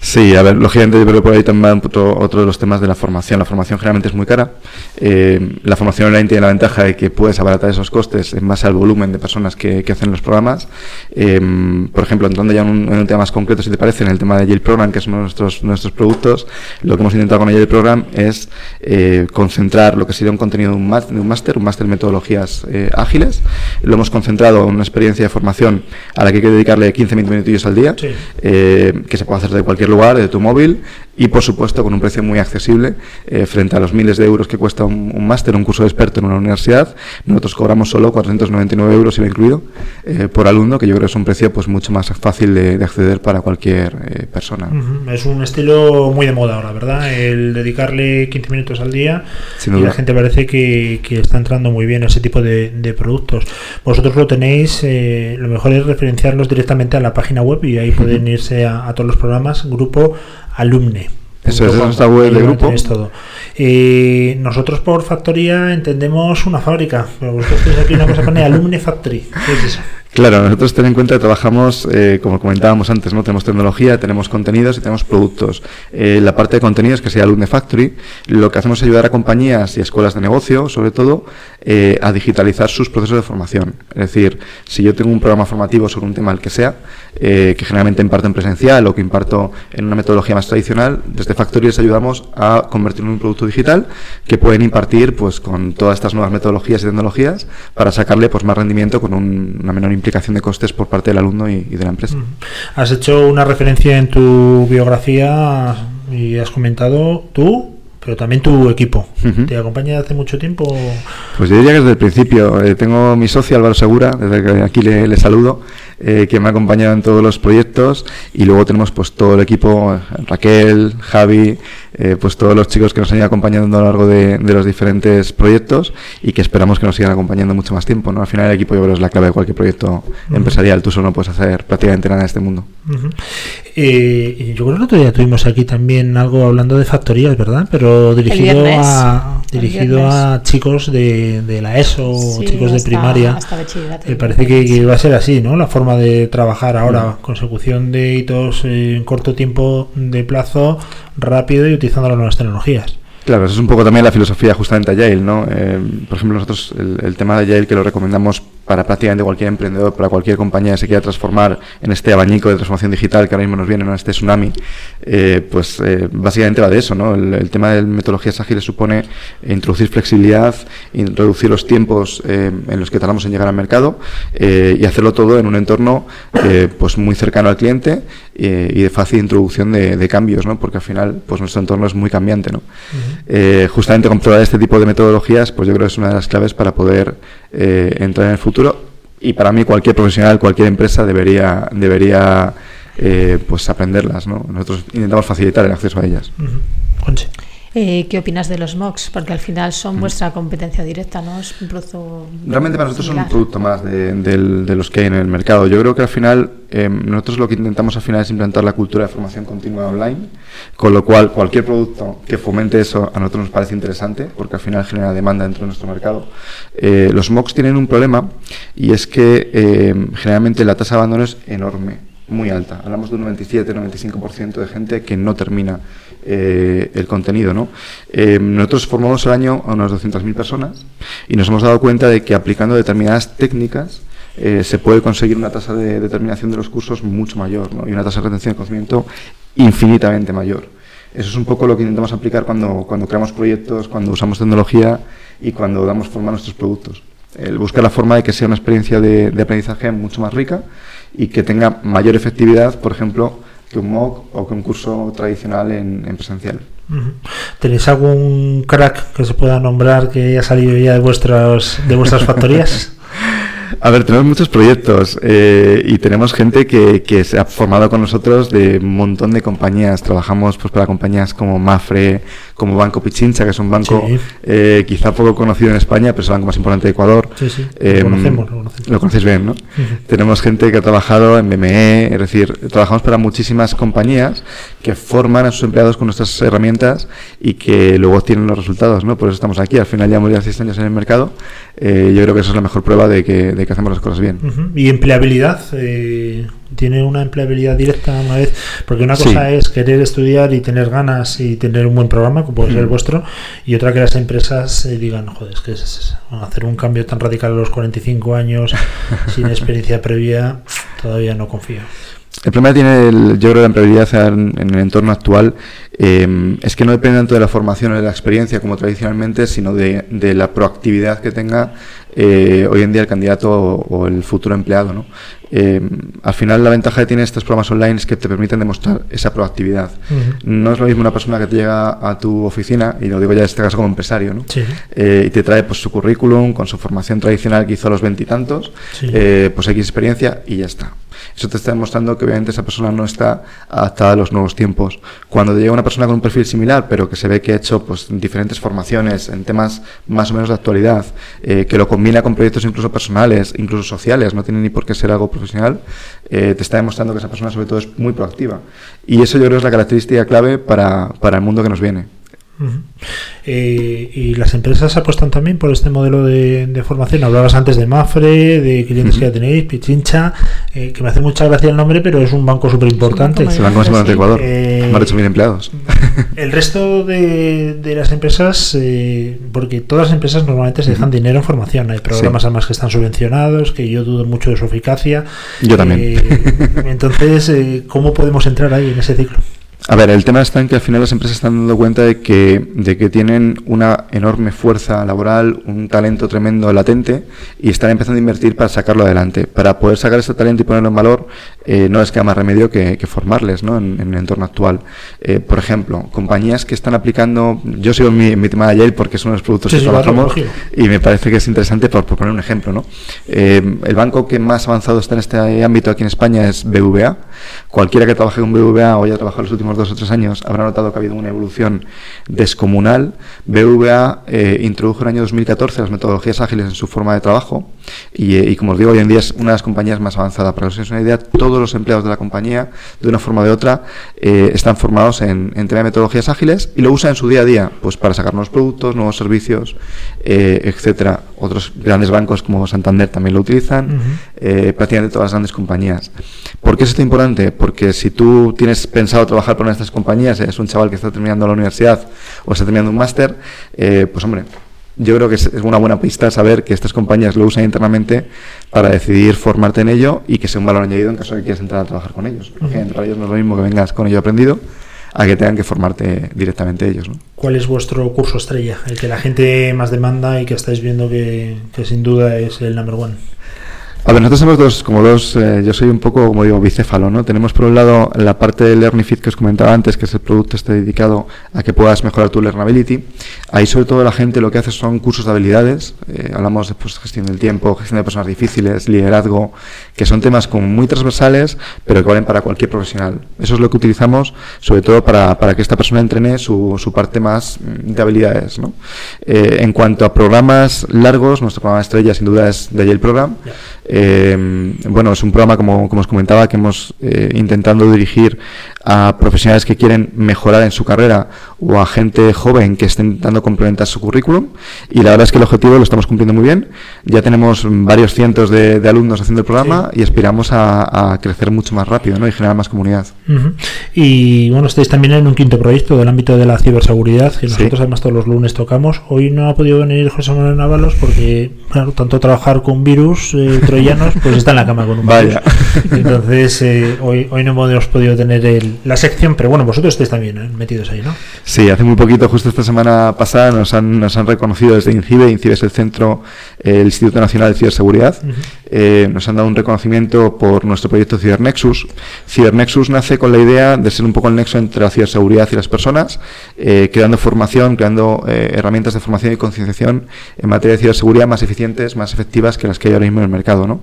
Sí, a ver, lógicamente yo creo que por ahí también va otro, otro de los temas de la formación. La formación generalmente es muy cara. Eh, la formación online tiene la ventaja de que puedes abaratar esos costes en base al volumen de personas que, que hacen los programas. Eh, por ejemplo, entrando ya en un, en un tema más concreto, si te parece, en el tema de Yale Program, que es uno de nuestros, nuestros productos, lo que hemos intentado con el Yale Program es eh, concentrar lo que sería un contenido de un má- de un máster, un máster en metodologías eh, ágiles. Lo hemos concentrado en una experiencia de formación a la que hay que dedicarle 15-20 minutillos al día, Sí. eh, que se puede hacer de cualquier lugar, de tu móvil, y por supuesto con un precio muy accesible eh, frente a los miles de euros que cuesta un, un máster, un curso de experto en una universidad. Nosotros cobramos solo 499 euros, IVA incluido, eh, por alumno, que yo creo que es un precio pues mucho más fácil de, de acceder para cualquier eh, persona. Es un estilo muy de moda ahora, ¿verdad? El dedicarle 15 minutos al día Sin y duda. la gente parece que, que está entrando muy bien a ese tipo de, de productos. Vosotros lo tenéis, eh, lo mejor es referenciarlos directamente a la página web y ahí pueden irse a, a todos los programas, grupo alumne. Eso es, nuestra web Ahí de lo grupo. todo. Eh, nosotros por factoría entendemos una fábrica, pero vosotros tenéis aquí una cosa que pone Alumne Factory. ¿Qué es eso? Claro, nosotros ten en cuenta que trabajamos, eh, como comentábamos antes, no tenemos tecnología, tenemos contenidos y tenemos productos. Eh, la parte de contenidos, que sería Alumne Factory, lo que hacemos es ayudar a compañías y escuelas de negocio, sobre todo, eh, a digitalizar sus procesos de formación. Es decir, si yo tengo un programa formativo sobre un tema el que sea, que generalmente imparto en presencial o que imparto en una metodología más tradicional, desde Factory les ayudamos a convertirlo en un producto digital que pueden impartir pues con todas estas nuevas metodologías y tecnologías para sacarle pues más rendimiento con un- una menor implicación de costes por parte del alumno y, y de la empresa. Has hecho una referencia en tu biografía y has comentado tú, pero también tu equipo. ¿Te acompaña hace mucho tiempo? Pues yo diría que desde el principio. eh, tengo mi socio Álvaro Segura, desde que aquí le, le saludo, eh, que me ha acompañado en todos los proyectos. Y luego tenemos pues todo el equipo, eh, Raquel, Javi, eh, pues todos los chicos que nos han ido acompañando a lo largo de, de los diferentes proyectos y que esperamos que nos sigan acompañando mucho más tiempo. ¿no? Al final el equipo yo creo es la clave de cualquier proyecto empresarial. Tú solo no puedes hacer prácticamente nada en este mundo. Eh, yo creo que el otro día tuvimos aquí también algo hablando de factorías, ¿verdad? Pero dirigido a dirigido a chicos de, de la ESO, Sí, chicos de primaria. hasta. Me parece que, que va a ser así, ¿no? La forma de trabajar ahora, consecución de hitos eh, en corto tiempo de plazo, rápido y utilizando las nuevas tecnologías. Claro, eso es un poco también la filosofía justamente Agile, ¿no? Eh, por ejemplo, nosotros el, tema de Agile que lo recomendamos para prácticamente cualquier emprendedor, para cualquier compañía que se quiera transformar en este abanico de transformación digital que ahora mismo nos viene, ¿no? Este tsunami, eh, pues eh, básicamente va de eso, ¿no? El, el tema de metodologías ágiles supone introducir flexibilidad, reducir los tiempos eh, en los que tardamos en llegar al mercado y hacerlo todo en un entorno pues muy cercano al cliente y de fácil introducción de, de cambios, ¿no? Porque al final pues nuestro entorno es muy cambiante, ¿no? Eh, justamente comprobar este tipo de metodologías, pues yo creo que es una de las claves para poder entrar en el futuro. Y para mí cualquier profesional, cualquier empresa debería, debería eh, pues aprenderlas, ¿no? Nosotros intentamos facilitar el acceso a ellas. Eh, ¿Qué opinas de los MOOCs? Porque al final son vuestra competencia directa, ¿no? Es un producto. Realmente para nosotros son un similar. producto más de los que hay en el mercado. Yo creo que al final, eh, nosotros lo que intentamos al final es implantar la cultura de formación continua online, con lo cual cualquier producto que fomente eso a nosotros nos parece interesante, porque al final genera demanda dentro de nuestro mercado. Eh, los MOOCs tienen un problema y es que eh, generalmente la tasa de abandono es enorme muy alta. Hablamos de un 97-95% de gente que no termina eh, el contenido. ¿no? Eh, nosotros formamos al año a unas 200.000 personas y nos hemos dado cuenta de que aplicando determinadas técnicas eh, se puede conseguir una tasa de determinación de los cursos mucho mayor ¿no? y una tasa de retención de conocimiento infinitamente mayor. Eso es un poco lo que intentamos aplicar cuando, cuando creamos proyectos, cuando usamos tecnología y cuando damos forma a nuestros productos. El buscar la forma de que sea una experiencia de, de aprendizaje mucho más rica y que tenga mayor efectividad, por ejemplo, que un MOOC o que un curso tradicional en, en presencial. ¿Tenéis algún crack que se pueda nombrar que haya salido ya de vuestras de vuestras factorías? A ver, tenemos muchos proyectos eh, y tenemos gente que, que se ha formado con nosotros de un montón de compañías. Trabajamos pues para compañías como Mafre, como Banco Pichincha, que es un banco Sí. eh, quizá poco conocido en España, pero es el banco más importante de Ecuador. Sí, sí, lo Eh, conocemos, lo conocemos. Lo conocéis bien, ¿no? Tenemos gente que ha trabajado en BME, es decir, trabajamos para muchísimas compañías que forman a sus empleados con nuestras herramientas y que luego tienen los resultados, ¿no? Por eso estamos aquí. Al final llevamos ya seis años en el mercado. Eh, yo creo que eso es la mejor prueba de que, de que hacemos las cosas bien. Y empleabilidad, eh, ¿tiene una empleabilidad directa una vez? Porque una Sí. cosa es querer estudiar y tener ganas y tener un buen programa, como puede ser el vuestro, y otra que las empresas eh, digan, joder, es que es- es- hacer un cambio tan radical a los 45 años sin experiencia previa, todavía no confío. El problema que tiene, el, yo creo, la empleabilidad en, en el entorno actual eh, es que no depende tanto de la formación o de la experiencia como tradicionalmente, sino de, de la proactividad que tenga eh, hoy en día el candidato o, o el futuro empleado. ¿no? Eh, al final, la ventaja que tienen estos programas online es que te permiten demostrar esa proactividad. Ujú. No es lo mismo una persona que te llega a tu oficina, y lo digo ya en este caso como empresario, ¿no? Sí. Eh, y te trae pues, su currículum con su formación tradicional que hizo a los veintitantos, Sí. eh, pues X experiencia y ya está. Eso te está demostrando que obviamente esa persona no está adaptada a los nuevos tiempos. Cuando te llega una persona con un perfil similar, pero que se ve que ha hecho pues, diferentes formaciones en temas más o menos de actualidad, eh, que lo combina con proyectos incluso personales, incluso sociales, no tiene ni por qué ser algo profesional, eh, te está demostrando que esa persona sobre todo es muy proactiva. Y eso yo creo es la característica clave para, para el mundo que nos viene. Eh, y las empresas apuestan también por este modelo de, de formación. Hablabas antes de Mafre, de clientes que ya tenéis, Pichincha, eh, que me hace mucha gracia el nombre, pero es un banco súper importante. Se van con más de Ecuador, Eh, más de 8.000 empleados. El resto de, de las empresas, eh, porque todas las empresas normalmente se dejan dinero en formación. Hay programas Sí. además que están subvencionados, que yo dudo mucho de su eficacia. Yo también. Eh, entonces, eh, ¿cómo podemos entrar ahí en ese ciclo? A ver, el tema está en que al final las empresas están dando cuenta de que, de que tienen una enorme fuerza laboral, un talento tremendo latente y están empezando a invertir para sacarlo adelante. Para poder sacar ese talento y ponerlo en valor, eh, no es que haya más remedio que, que formarles ¿no? en, en el entorno actual. Eh, por ejemplo, compañías que están aplicando, yo sigo en mi, en mi tema de Yale porque es uno de los productos Sí, que trabajamos y me parece que es interesante por, por poner un ejemplo. ¿no? Eh, el banco que más avanzado está en este ámbito aquí en España es BVA. Cualquiera que trabaje con BVA o haya trabajado los últimos dos o tres años habrá notado que ha habido una evolución descomunal. BVA eh, introdujo en el año 2014 las metodologías ágiles en su forma de trabajo y, eh, y, como os digo, hoy en día es una de las compañías más avanzadas. Para que os hagáis una idea, todos los empleados de la compañía, de una forma o de otra, eh, están formados en, en tema de metodologías ágiles y lo usan en su día a día, pues para sacar nuevos productos, nuevos servicios, etcétera. Otros grandes bancos como Santander también lo utilizan, prácticamente todas las grandes compañías. ¿Por qué es esto importante? Porque si tú tienes pensado trabajar de estas compañías, es un chaval que está terminando la universidad o está terminando un máster, eh, pues hombre, yo creo que es, una buena pista saber que estas compañías lo usan internamente para decidir formarte en ello y que sea un valor añadido en caso de que quieras entrar a trabajar con ellos. Porque Ujú. para ellos no es lo mismo que vengas con ello aprendido a que tengan que formarte directamente ellos. ¿no? ¿Cuál es vuestro curso estrella? El que la gente más demanda y que estáis viendo que, que sin duda es el number one. A ver, nosotros somos dos, como dos, eh, yo soy un poco, como digo, bicéfalo, ¿no? Tenemos por un lado la parte de LearnyFit que os comentaba antes, que es el producto este dedicado a que puedas mejorar tu learnability. Ahí sobre todo la gente lo que hace son cursos de habilidades, eh, hablamos de pues, gestión del tiempo, gestión de personas difíciles, liderazgo, que son temas como muy transversales, pero que valen para cualquier profesional. Eso es lo que utilizamos, sobre todo para, para que esta persona entrene su, su parte más mm, de habilidades, ¿no? Eh, en cuanto a programas largos, nuestro programa estrella sin duda es de Yale Program. Eh, bueno, es un programa, como, como os comentaba, que hemos eh, intentando dirigir a profesionales que quieren mejorar en su carrera o a gente joven que esté intentando complementar su currículum. Y la verdad es que el objetivo lo estamos cumpliendo muy bien. Ya tenemos varios cientos de, de alumnos haciendo el programa y aspiramos a, a crecer mucho más rápido ¿no? y generar más comunidad. Ujú. Y bueno, estáis también en un quinto proyecto del ámbito de la ciberseguridad, que Sí. nosotros además todos los lunes tocamos. Hoy no ha podido venir José Manuel Návalos porque, claro, tanto trabajar con virus eh, troyanos, pues está en la cama con un Vaya. virus. Entonces, eh, hoy, hoy no hemos podido tener el- la sección, pero bueno, vosotros estáis también ¿eh? metidos ahí, ¿no? Sí, hace muy poquito, justo esta semana pasada, nos han, nos han reconocido desde INCIBE, INCIBE es el centro, eh, el Instituto Nacional de Ciberseguridad, eh, nos han dado un reconocimiento por nuestro proyecto Cibernexus. Cibernexus nace con la idea de ser un poco el nexo entre la ciberseguridad y las personas, eh, creando formación, creando herramientas de formación y concienciación en materia de ciberseguridad más eficientes, más efectivas que las que hay ahora mismo en el mercado. ¿no?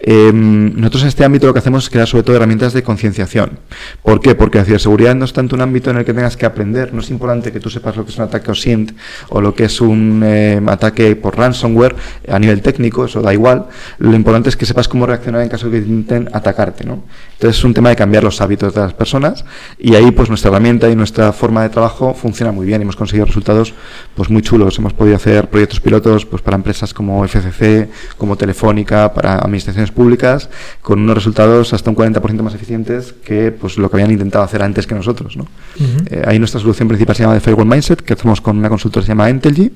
Eh, nosotros en este ámbito lo que hacemos es crear sobre todo herramientas de concienciación. ¿Por qué? Porque la ciberseguridad no es tanto un ámbito en el que tengas que aprender, no es importante que tú sepas lo que es un ataque OSINT o lo que es un eh, ataque por ransomware a nivel técnico, eso da igual. Lo importante es que sepas cómo reaccionar en caso de que intenten atacarte. ¿no? Entonces es un tema de cambiar los hábitos de las personas y ahí pues nuestra herramienta y nuestra forma de trabajo funciona muy bien y hemos conseguido resultados pues muy chulos. Hemos podido hacer proyectos pilotos pues para empresas como FCC, como Telefónica, para administraciones públicas, con unos resultados hasta un 40% más eficientes que pues lo que habían intentado hacer antes que nosotros. ¿no? Ujú. Eh, ahí nuestra solución principal se llama The Firewall Mindset, que hacemos con una consultora que se llama Entelgy,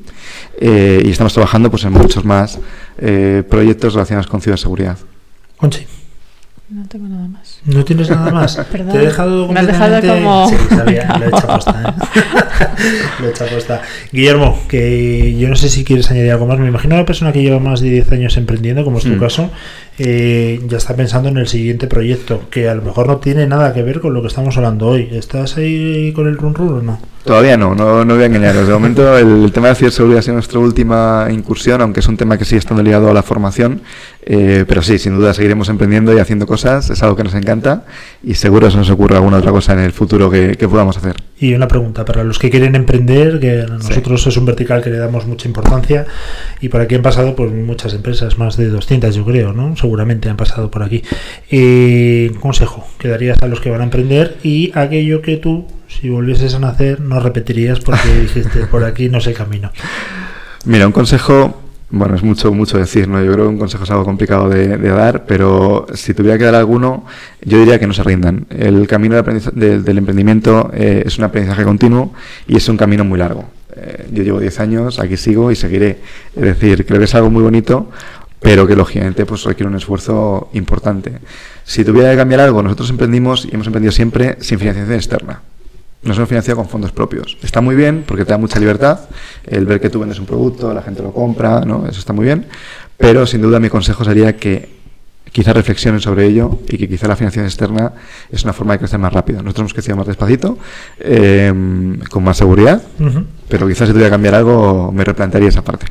eh, y estamos trabajando pues en muchos más eh, proyectos relacionados con ciberseguridad. Conchi, No tengo nada más. ¿No tienes nada más? Perdón. Te he dejado Me has dejado como- Sí, sabía, lo he hecho aposta, ¿eh? lo he hecho aposta. Guillermo, que yo no sé si quieres añadir algo más. Me imagino una persona que lleva más de 10 años emprendiendo, como es tu Mm. caso, eh, ya está pensando en el siguiente proyecto, que a lo mejor no tiene nada que ver con lo que estamos hablando hoy. ¿Estás ahí con el run run o no? Todavía no, no, no voy a engañaros. De momento el, el tema de ciberseguridad ha sido nuestra última incursión, aunque es un tema que sigue estando ligado a la formación. eh, pero sí, sin duda seguiremos emprendiendo y haciendo cosas, es algo que nos encanta y seguro se nos ocurre alguna otra cosa en el futuro que, que podamos hacer. Y una pregunta para los que quieren emprender, que a nosotros es un vertical que le damos mucha importancia y por aquí han pasado pues muchas empresas, más de 200 yo creo, ¿no? Seguramente han pasado por aquí. Eh, consejo que darías a los que van a emprender y aquello que tú, si volvieses a nacer, no repetirías porque dijiste por aquí no sé camino. Mira, un consejo, bueno, es mucho, mucho decir, ¿no? Yo creo que un consejo es algo complicado de, de dar, pero si tuviera que dar alguno, yo diría que no se rindan. El camino de aprendiza- de- del emprendimiento eh, es un aprendizaje continuo y es un camino muy largo. Eh, yo llevo 10 años, aquí sigo y seguiré. Es decir, creo que es algo muy bonito, pero que lógicamente pues requiere un esfuerzo importante. Si tuviera que cambiar algo, nosotros emprendimos y hemos emprendido siempre sin financiación externa. Nos hemos financiado con fondos propios. Está muy bien porque te da mucha libertad el ver que tú vendes un producto, la gente lo compra, ¿no? Eso está muy bien. Pero sin duda mi consejo sería que quizá reflexionen sobre ello y que quizá la financiación externa es una forma de crecer más rápido. Nosotros hemos crecido más despacito, eh, con más seguridad, pero quizás si tuviera que cambiar algo me replantearía esa parte.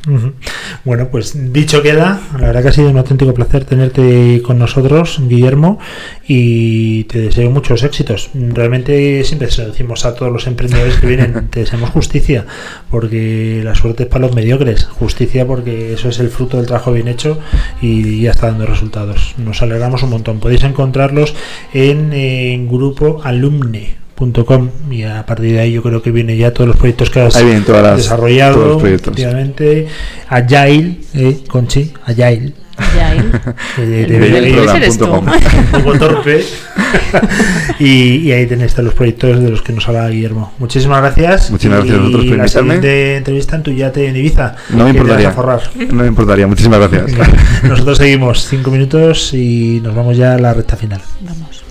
Bueno, pues dicho queda, la verdad que ha sido un auténtico placer tenerte con nosotros, Guillermo, y te deseo muchos éxitos. Realmente siempre se lo decimos a todos los emprendedores que vienen, te deseamos justicia, porque la suerte es para los mediocres, justicia porque eso es el fruto del trabajo bien hecho y ya está dando resultados. Nos alegramos un montón. Podéis encontrarlos en, en grupo alumne com y a partir de ahí yo creo que viene ya todos los proyectos que has las- desarrollado efectivamente. Agile eh, Conchi Agile Un poco torpe y, y ahí tenéis todos los proyectos de los que nos habla Guillermo muchísimas gracias Muchísimas gracias a vosotros por y la invitarme. siguiente entrevista en tu yate en Ibiza No me importaría. No me importaría. Muchísimas gracias. Venga, nosotros seguimos cinco minutos y nos vamos ya a la recta final Vamos.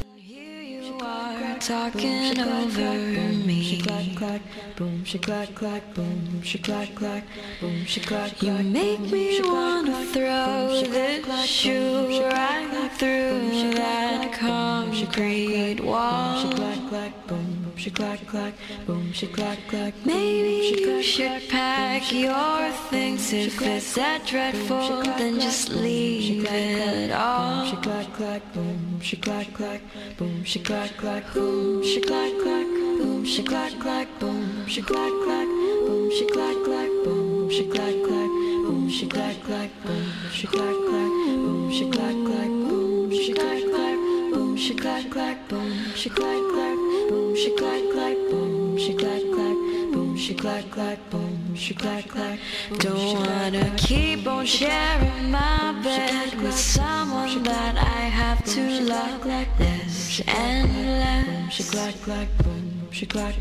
Talking over me. Boom, she clack clack, boom, she clack clack, boom, she clack clack. You make me wanna throw this shoe right through that concrete wall. She clack clack, boom, she clack clack, boom, she clack clack. Maybe you should pack your things if it's that dreadful, then just leave it all. She clack clack, boom, she clack clack, boom, she clack clack, boom, she clack clack, boom, she clack clack, boom, she clack clack, boom, she clack clack, boom, she clack clack, boom, she clack clack, boom, she clack clack, boom, she clack clack, boom, she clack clack, boom, she clack clack, boom, she clack clack, boom, she clack clack, boom, she clack clack, boom, she clack clack, boom, she clack clack. Don't wanna keep on sharing my bed with someone that I have to love. This endless. She clack clack, boom, she clack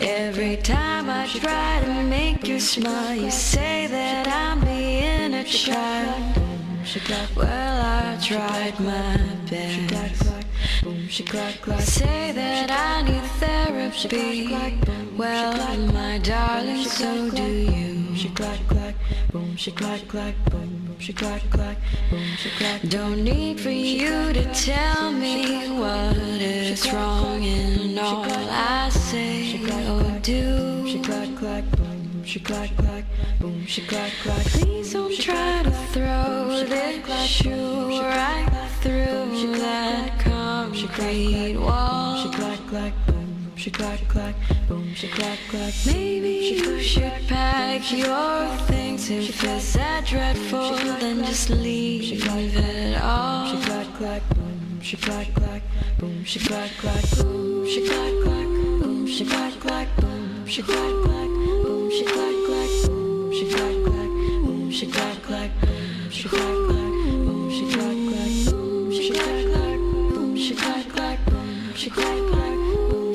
Every time I try to make you smile, you say that I'm being a child. Well, I tried my best. Say that I need therapy. Well, my darling, so do you. She clack, clack. Boom, she clack, clack. Boom, she clack, clack. Boom, she clack. Don't need for you to tell me what is wrong in all I say or do. She clack, clack. Boom, she clack, clack. Boom, she clack, clack. Please don't try to throw this shoe right through that concrete wall. She clack, clack. Boom, she clack, she. Maybe you should pack your things if it's that dreadful. Then just leave it all. She clack. Boom, she clack. Boom, she clack. Boom, she clack. Boom, she clack. Boom, she clack, clack. Boom, she clack, clack. Boom, she clack, clack. Boom, she clack, clack. Boom, she clack, clack. Boom, she clack, clack. Boom, she clack, clack. Boom, she clack, clack. Boom, she clack, clack.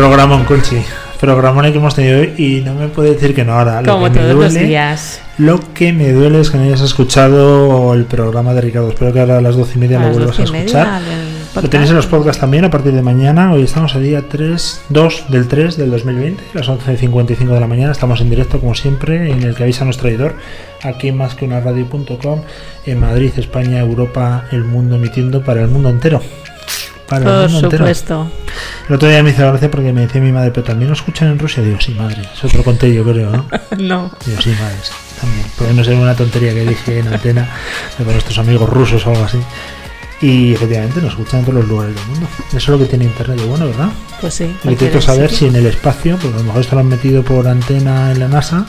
Programón, Conchi. Programón que hemos tenido hoy y no me puede decir que no ahora. Lo Como que me todos los duele- días. Lo que me duele es que no hayas escuchado el programa de Ricardo. Espero que ahora a las doce y media A lo vuelvas a escuchar. Lo tenéis en los podcasts también a partir de mañana. Hoy estamos a día 3, 2 del 3 del 2020, las 11.55 de la mañana. Estamos en directo, como siempre, en el que avisa nuestro editor, aquí en más que una radio.com, en Madrid, España, Europa, el mundo, emitiendo para el mundo entero. Para el Por entero. supuesto. El otro día me hizo gracia porque me decía mi madre, pero también lo escuchan en Rusia. Digo, sí, madre, eso te lo conté yo, creo, ¿no? No. Digo, sí, madre, sí, también. Porque no sé una tontería que dije en antena de nuestros amigos rusos o algo así. Y efectivamente nos escuchan en todos los lugares del mundo. Eso es lo que tiene internet de bueno, ¿verdad? Pues sí. Yo cualquier saber sitio. si en el espacio, porque a lo mejor esto lo han metido por antena en la NASA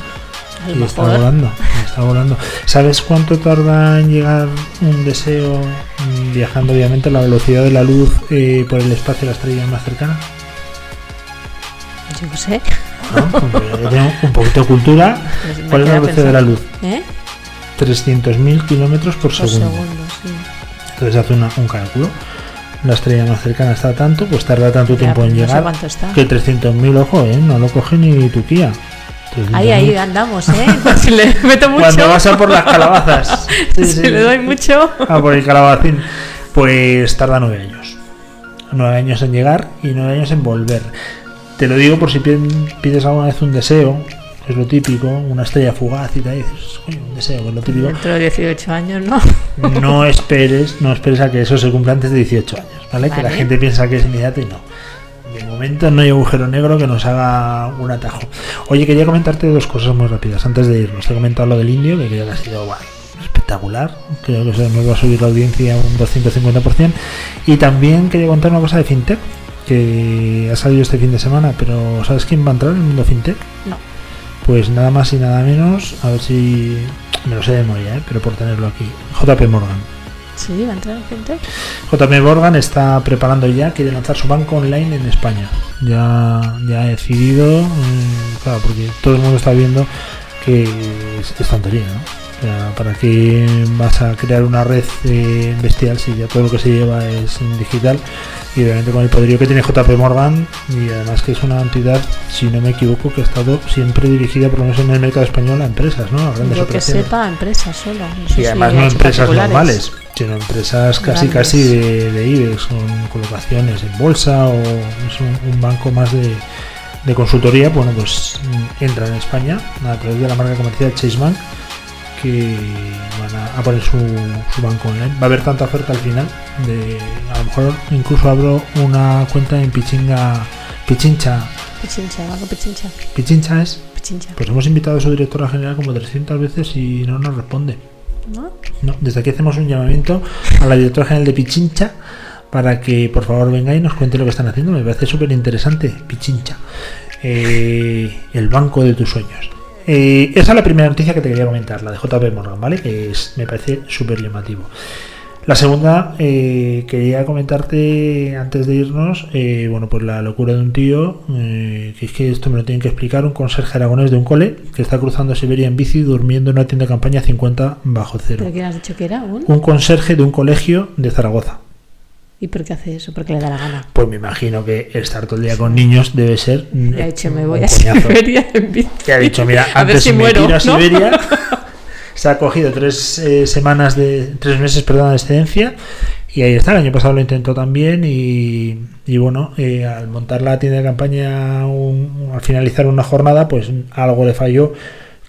A lo y está volando. está volando. ¿Sabes cuánto tarda en llegar un deseo mm, viajando obviamente a la velocidad de la luz eh, por el espacio a la estrella más cercana? Yo qué sé. ¿no? Yo tengo un poquito de cultura. Pues ¿Cuál es la velocidad de la luz? ¿Eh? 300.000 kilómetros por Por segundo. segundo, sí. Entonces hace una- un cálculo. La estrella más cercana está a tanto, pues tarda tanto Ya, tiempo pues en no sé llegar. cuánto está. Que 300.000, ojo, ¿eh? no lo coge ni tu. 300.000. Ahí, ahí andamos, ¿eh? Pues si le meto mucho. Cuando vas a por las calabazas. Sí, si sí, le doy mucho. A por el calabacín. Pues tarda nueve años. Nueve años en llegar y nueve años en volver. Te lo digo por si pi- pides alguna vez un deseo, que es lo típico, una estrella fugaz y tal, y dices, "Coño, un deseo, que es lo típico. Dentro de 18 años, ¿no? No esperes, no esperes a que eso se cumpla antes de 18 años, ¿vale? Que la gente piensa que es inmediato y no. De momento no hay agujero negro que nos haga un atajo. Oye, quería comentarte dos cosas muy rápidas antes de irnos. Te he comentado lo del indio, que creo que ha sido guay, espectacular. Creo que se nos va a subir la audiencia un 250%. Y también quería contar una cosa de FinTech, que ha salido este fin de semana, pero ¿sabes quién va a entrar en el mundo FinTech? No. Pues nada más y nada menos, a ver si me lo sé de memoria, ¿eh? pero por tenerlo aquí. JP Morgan. Sí. JP Morgan está preparando ya, quiere lanzar su banco online en España. Ya, ya ha decidido, mm, claro, porque todo el mundo está viendo que es, es tontería, ¿no? O sea, ¿para qué vas a crear una red eh, bestial si ya todo lo que se lleva es digital? Y obviamente con el poderío que tiene JP Morgan, y además que es una entidad, si no me equivoco, que ha estado siempre dirigida, por lo menos en el mercado español, a empresas, ¿no? A grandes Yo que sepa, empresas solo. No sé Y si además ha no empresas normales, sino empresas casi Grandes. casi de, de IBEX, con colocaciones en bolsa o es un, un banco más de, de consultoría, bueno, pues mm, entra en España a través de la marca comercial Chase Bank que van a, a poner su, su banco online. Va a haber tanta oferta al final, de a lo mejor incluso abro una cuenta en Pichinga, Pichincha, Pichincha, banco Pichincha. Pichincha es Pichincha. Pues hemos invitado a su directora general como 300 veces y no nos responde. ¿No? No, desde aquí hacemos un llamamiento a la directora general de Pichincha para que por favor venga y nos cuente lo que están haciendo. Me parece súper interesante, Pichincha. Eh, el banco de tus sueños. Eh, esa es la primera noticia que te quería comentar, la de JP Morgan, ¿vale? Que es, me parece súper llamativo. La segunda, eh, quería comentarte antes de irnos, eh, bueno, pues la locura de un tío, eh, que es que esto me lo tienen que explicar, un conserje aragonés de un cole que está cruzando Siberia en bici durmiendo en una tienda de campaña a 50 bajo cero. ¿Pero quién has dicho que era? ¿Un? Un conserje de un colegio de Zaragoza. ¿Y por qué hace eso? Porque le da la gana. Pues me imagino que estar todo el día con niños debe ser. mm, Le ha dicho, me voy a coñazo. Siberia en bici. Que ha dicho, mira, A antes si me muero, tiro a ¿no? Siberia. Se ha cogido tres eh, semanas de. tres meses, perdón, de excedencia. Y ahí está, el año pasado lo intentó también. Y, y bueno, eh, al montar la tienda de campaña, un- al finalizar una jornada, pues algo le falló.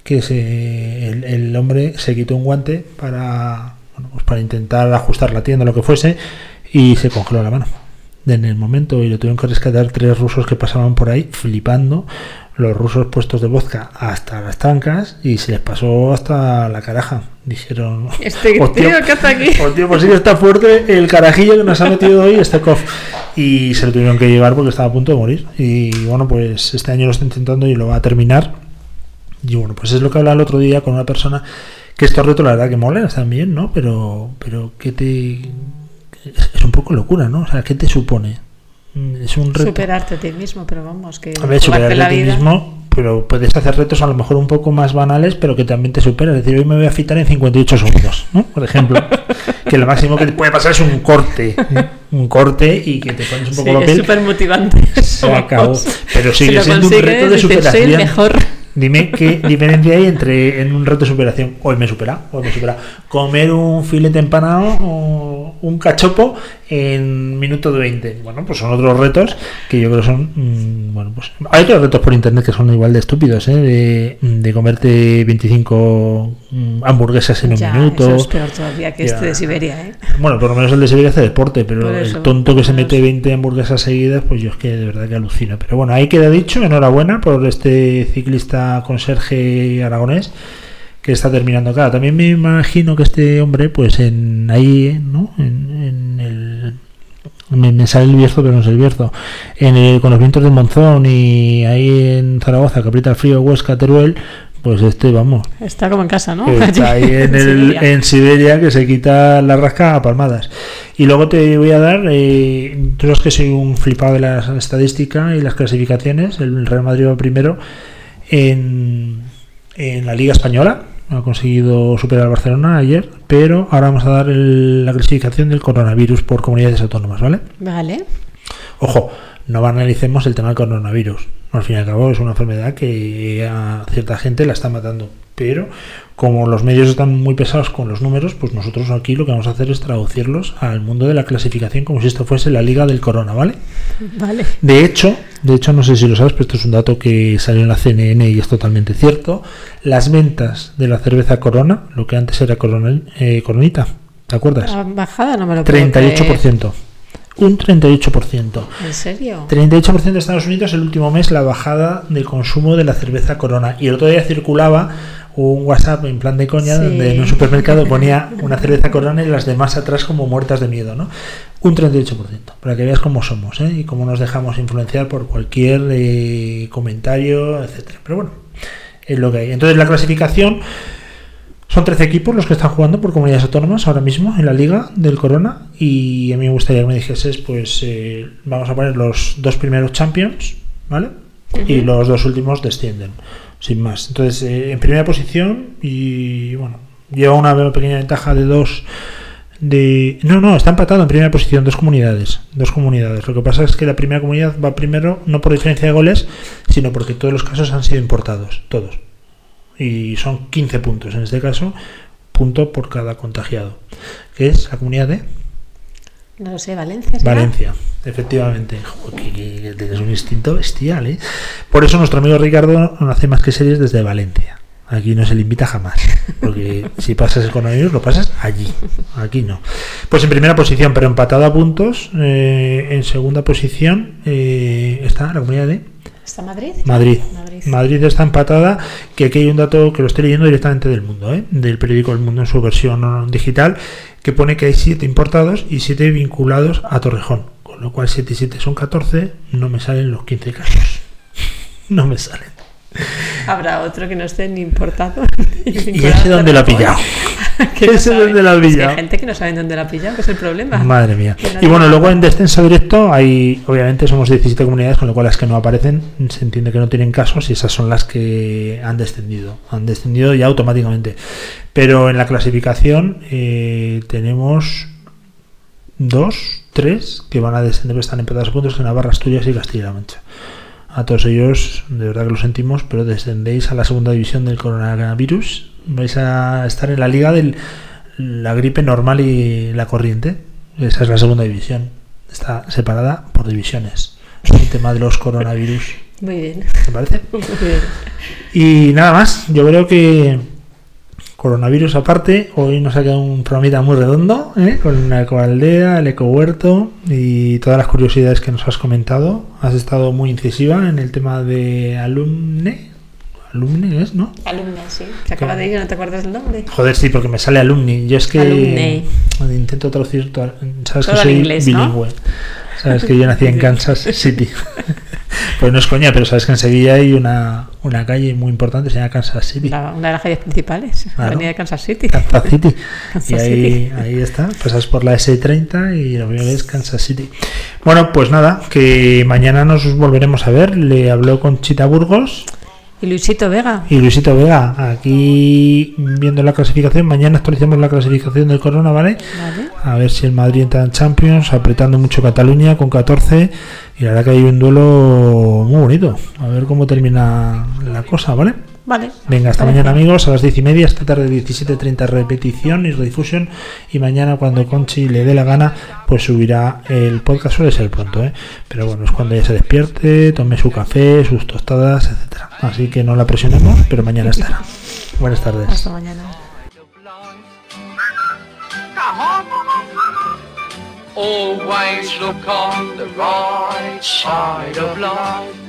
Que se, el, el hombre se quitó un guante para, bueno, pues para intentar ajustar la tienda, lo que fuese. Y se congeló la mano. En el momento y lo tuvieron que rescatar tres rusos que pasaban por ahí flipando los rusos puestos de vodka hasta las trancas y se les pasó hasta la caraja. Dijeron Este "Hostia, tío, ¿qué hace aquí? pues sí que está fuerte el carajillo que nos ha metido hoy este cof. Y se lo tuvieron que llevar porque estaba a punto de morir. Y bueno pues este año lo está intentando y lo va a terminar. Y bueno pues es lo que hablaba el otro día con una persona que estos retos la verdad que molan están bien no pero pero que te es, es un poco locura no o sea qué te supone Mm, es un reto Superarte a ti mismo, pero vamos, que a ver, superar jugarte a ti mismo, pero puedes hacer retos a lo mejor un poco más banales, pero que también te superan. Es decir, hoy me voy a fitar en 58 segundos, ¿no? Por ejemplo, que lo máximo que te puede pasar es un corte, ¿eh? un corte y que te pones un poco Sí, la es piel. súper motivante. Se acabó. Pero Si sigue siendo un reto de dices, "Soy el superación. mejor. Dime qué diferencia hay entre en un reto de superación. Hoy me he superado, hoy me he superado. Comer un filete empanado o un cachopo en minuto de 20. Bueno, pues son otros retos que yo creo son. mm, bueno, pues hay otros retos por internet que son igual de estúpidos, ¿eh? De, de comerte 25 mm, hamburguesas en un minuto. eso es peor todavía que este de Siberia, ¿eh? Bueno, por lo menos el de Siberia hace deporte, pero el tonto que se mete eso. 20 hamburguesas seguidas, pues yo es que de verdad que alucino. Pero bueno, ahí queda dicho, enhorabuena por este ciclista conserje aragonés que está terminando acá. También me imagino que este hombre, pues en ahí, ¿no? En, en el me, me sale el Bierzo, pero no es el Bierzo. En el- con los vientos del Monzón y ahí en Zaragoza, que aprieta el frío, Huesca, Teruel, pues este, vamos, Está como en casa, ¿no? Está ahí en, el, Siberia. en Siberia que se quita la rasca a palmadas. Y luego te voy a dar, eh, tú sabes que soy un flipado de las estadísticas y las clasificaciones. El Real Madrid va primero en, en la Liga Española. Ha conseguido superar al Barcelona ayer, pero ahora vamos a dar el- la clasificación del coronavirus por comunidades autónomas, ¿vale? Vale. Ojo, no banalicemos el tema del coronavirus. Al fin y al cabo es una enfermedad que a cierta gente la está matando. Pero como los medios están muy pesados con los números, pues nosotros aquí lo que vamos a hacer es traducirlos al mundo de la clasificación como si esto fuese la liga del corona, ¿vale? Vale. De hecho, de hecho no sé si lo sabes, pero esto es un dato que salió en la CNN y es totalmente cierto. Las ventas de la cerveza Corona, lo que antes era Corona, eh, Coronita, ¿te acuerdas? La bajada no me lo puedo creer. 38%. Un 38%. ¿En serio? 38% de Estados Unidos el último mes la bajada del consumo de la cerveza Corona. Y el otro día circulaba un WhatsApp en plan de coña Sí. donde en un supermercado ponía una cerveza Corona y las demás atrás como muertas de miedo, ¿no? Un 38%, para que veas cómo somos ¿eh? y cómo nos dejamos influenciar por cualquier eh, comentario, etcétera. Pero bueno, es lo que hay. Entonces la clasificación son 13 equipos los que están jugando por comunidades autónomas ahora mismo en la liga del Corona y a mí me gustaría que me dijeses, pues eh, vamos a poner los dos primeros champions, ¿vale? Y los dos últimos descienden, sin más. Entonces, en primera posición y bueno, lleva una pequeña ventaja de dos de no no está empatado en primera posición dos comunidades dos comunidades lo que pasa es que la primera comunidad va primero no por diferencia de goles sino porque todos los casos han sido importados todos y son 15 puntos en este caso punto por cada contagiado que es la comunidad de No lo sé, Valencia. ¿será? Valencia efectivamente tienes un instinto bestial ¿eh? por eso nuestro amigo Ricardo no hace más que series desde Valencia Aquí no se le invita jamás, porque si pasas el coronavirus lo pasas allí, aquí no. Pues en primera posición, pero empatado a puntos, eh, en segunda posición eh, está la comunidad de ¿Está Madrid? Madrid. Madrid. Madrid está empatada, que aquí hay un dato que lo estoy leyendo directamente del mundo, ¿eh? del periódico El Mundo en su versión digital, que pone que hay 7 importados y 7 vinculados a Torrejón. Con lo cual 7 y 7 son 14, no me salen los 15 casos. no me salen. Habrá otro que no esté ni importado. ¿Y ese dónde lo ha pillado? No ¿Ese sabe. dónde lo ha Es que pillado? hay gente que no sabe dónde lo ha pillado, que es el problema. Madre mía. No Y bueno, luego en descenso directo hay, obviamente somos 17 comunidades, con lo cual las que no aparecen se entiende que no tienen casos y esas son las que han descendido. Han descendido ya automáticamente. Pero en la clasificación eh, tenemos dos, tres que van a descender, están empatados a puntos, que Navarra, Asturias y Castilla-La Mancha. A todos ellos, de verdad que lo sentimos, pero descendéis a la segunda división del coronavirus. Vais a estar en la liga de la gripe normal y la corriente. Esa es la segunda división. Está separada por divisiones. El tema de los coronavirus. Muy bien. ¿Te parece? Muy bien. Y nada más, yo creo que coronavirus aparte, hoy nos ha quedado un programita muy redondo, ¿eh? con la ecoaldea, el ecohuerto y todas las curiosidades que nos has comentado. Has estado muy incisiva en el tema de alumne. Alumne es, ¿no? Alumna, sí. Se acaba de ir, ¿no te acuerdas del nombre? Joder, sí, porque me sale alumni. Yo es que Alumne. intento traducir, sabes Todo que soy inglés, ¿no? Sabes que yo nací en Kansas City. pues no es coña, pero sabes que en Sevilla hay una, una calle muy importante, se llama Kansas City. La- una de las calles principales, la avenida de Kansas City. Kansas City. Kansas y ahí, City. ahí está, pasas por la S30 y lo primero es Kansas City. Bueno, pues nada, que mañana nos volveremos a ver. Le habló con Chita Burgos Y Luisito Vega. y Luisito Vega. Aquí viendo la clasificación, mañana actualizamos la clasificación del Corona, ¿vale? Vale. A ver si el Madrid entra en Champions, apretando mucho Cataluña con 14. Y la verdad que hay un duelo muy bonito. A ver cómo termina la cosa, ¿vale? Vale. Venga, hasta mañana amigos, a las 10 y media, esta tarde 17.30 repetición y redifusión y mañana cuando Conchi le dé la gana, pues subirá el podcast, suele ser pronto, ¿eh? pero bueno, es cuando ella se despierte, tome su café, sus tostadas, etcétera. Así que no la presionemos, pero mañana estará. Buenas tardes. Hasta mañana. Always look on the right side of life.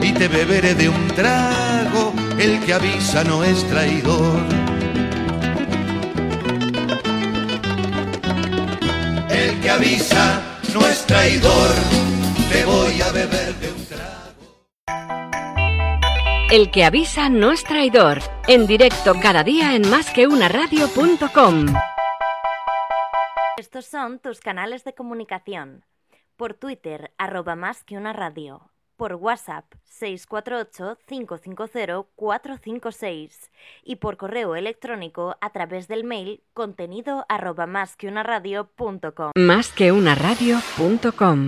y te beberé de un trago. El que avisa no es traidor. El que avisa no es traidor. Te voy a beber de un trago. El que avisa no es traidor. En directo cada día en másqueunaradio.com. Estos son tus canales de comunicación. Por Twitter, arroba más que una radio. Por WhatsApp, 648-550-456. Y por correo electrónico a través del mail contenido arroba más que una punto com. Másqueunaradio.com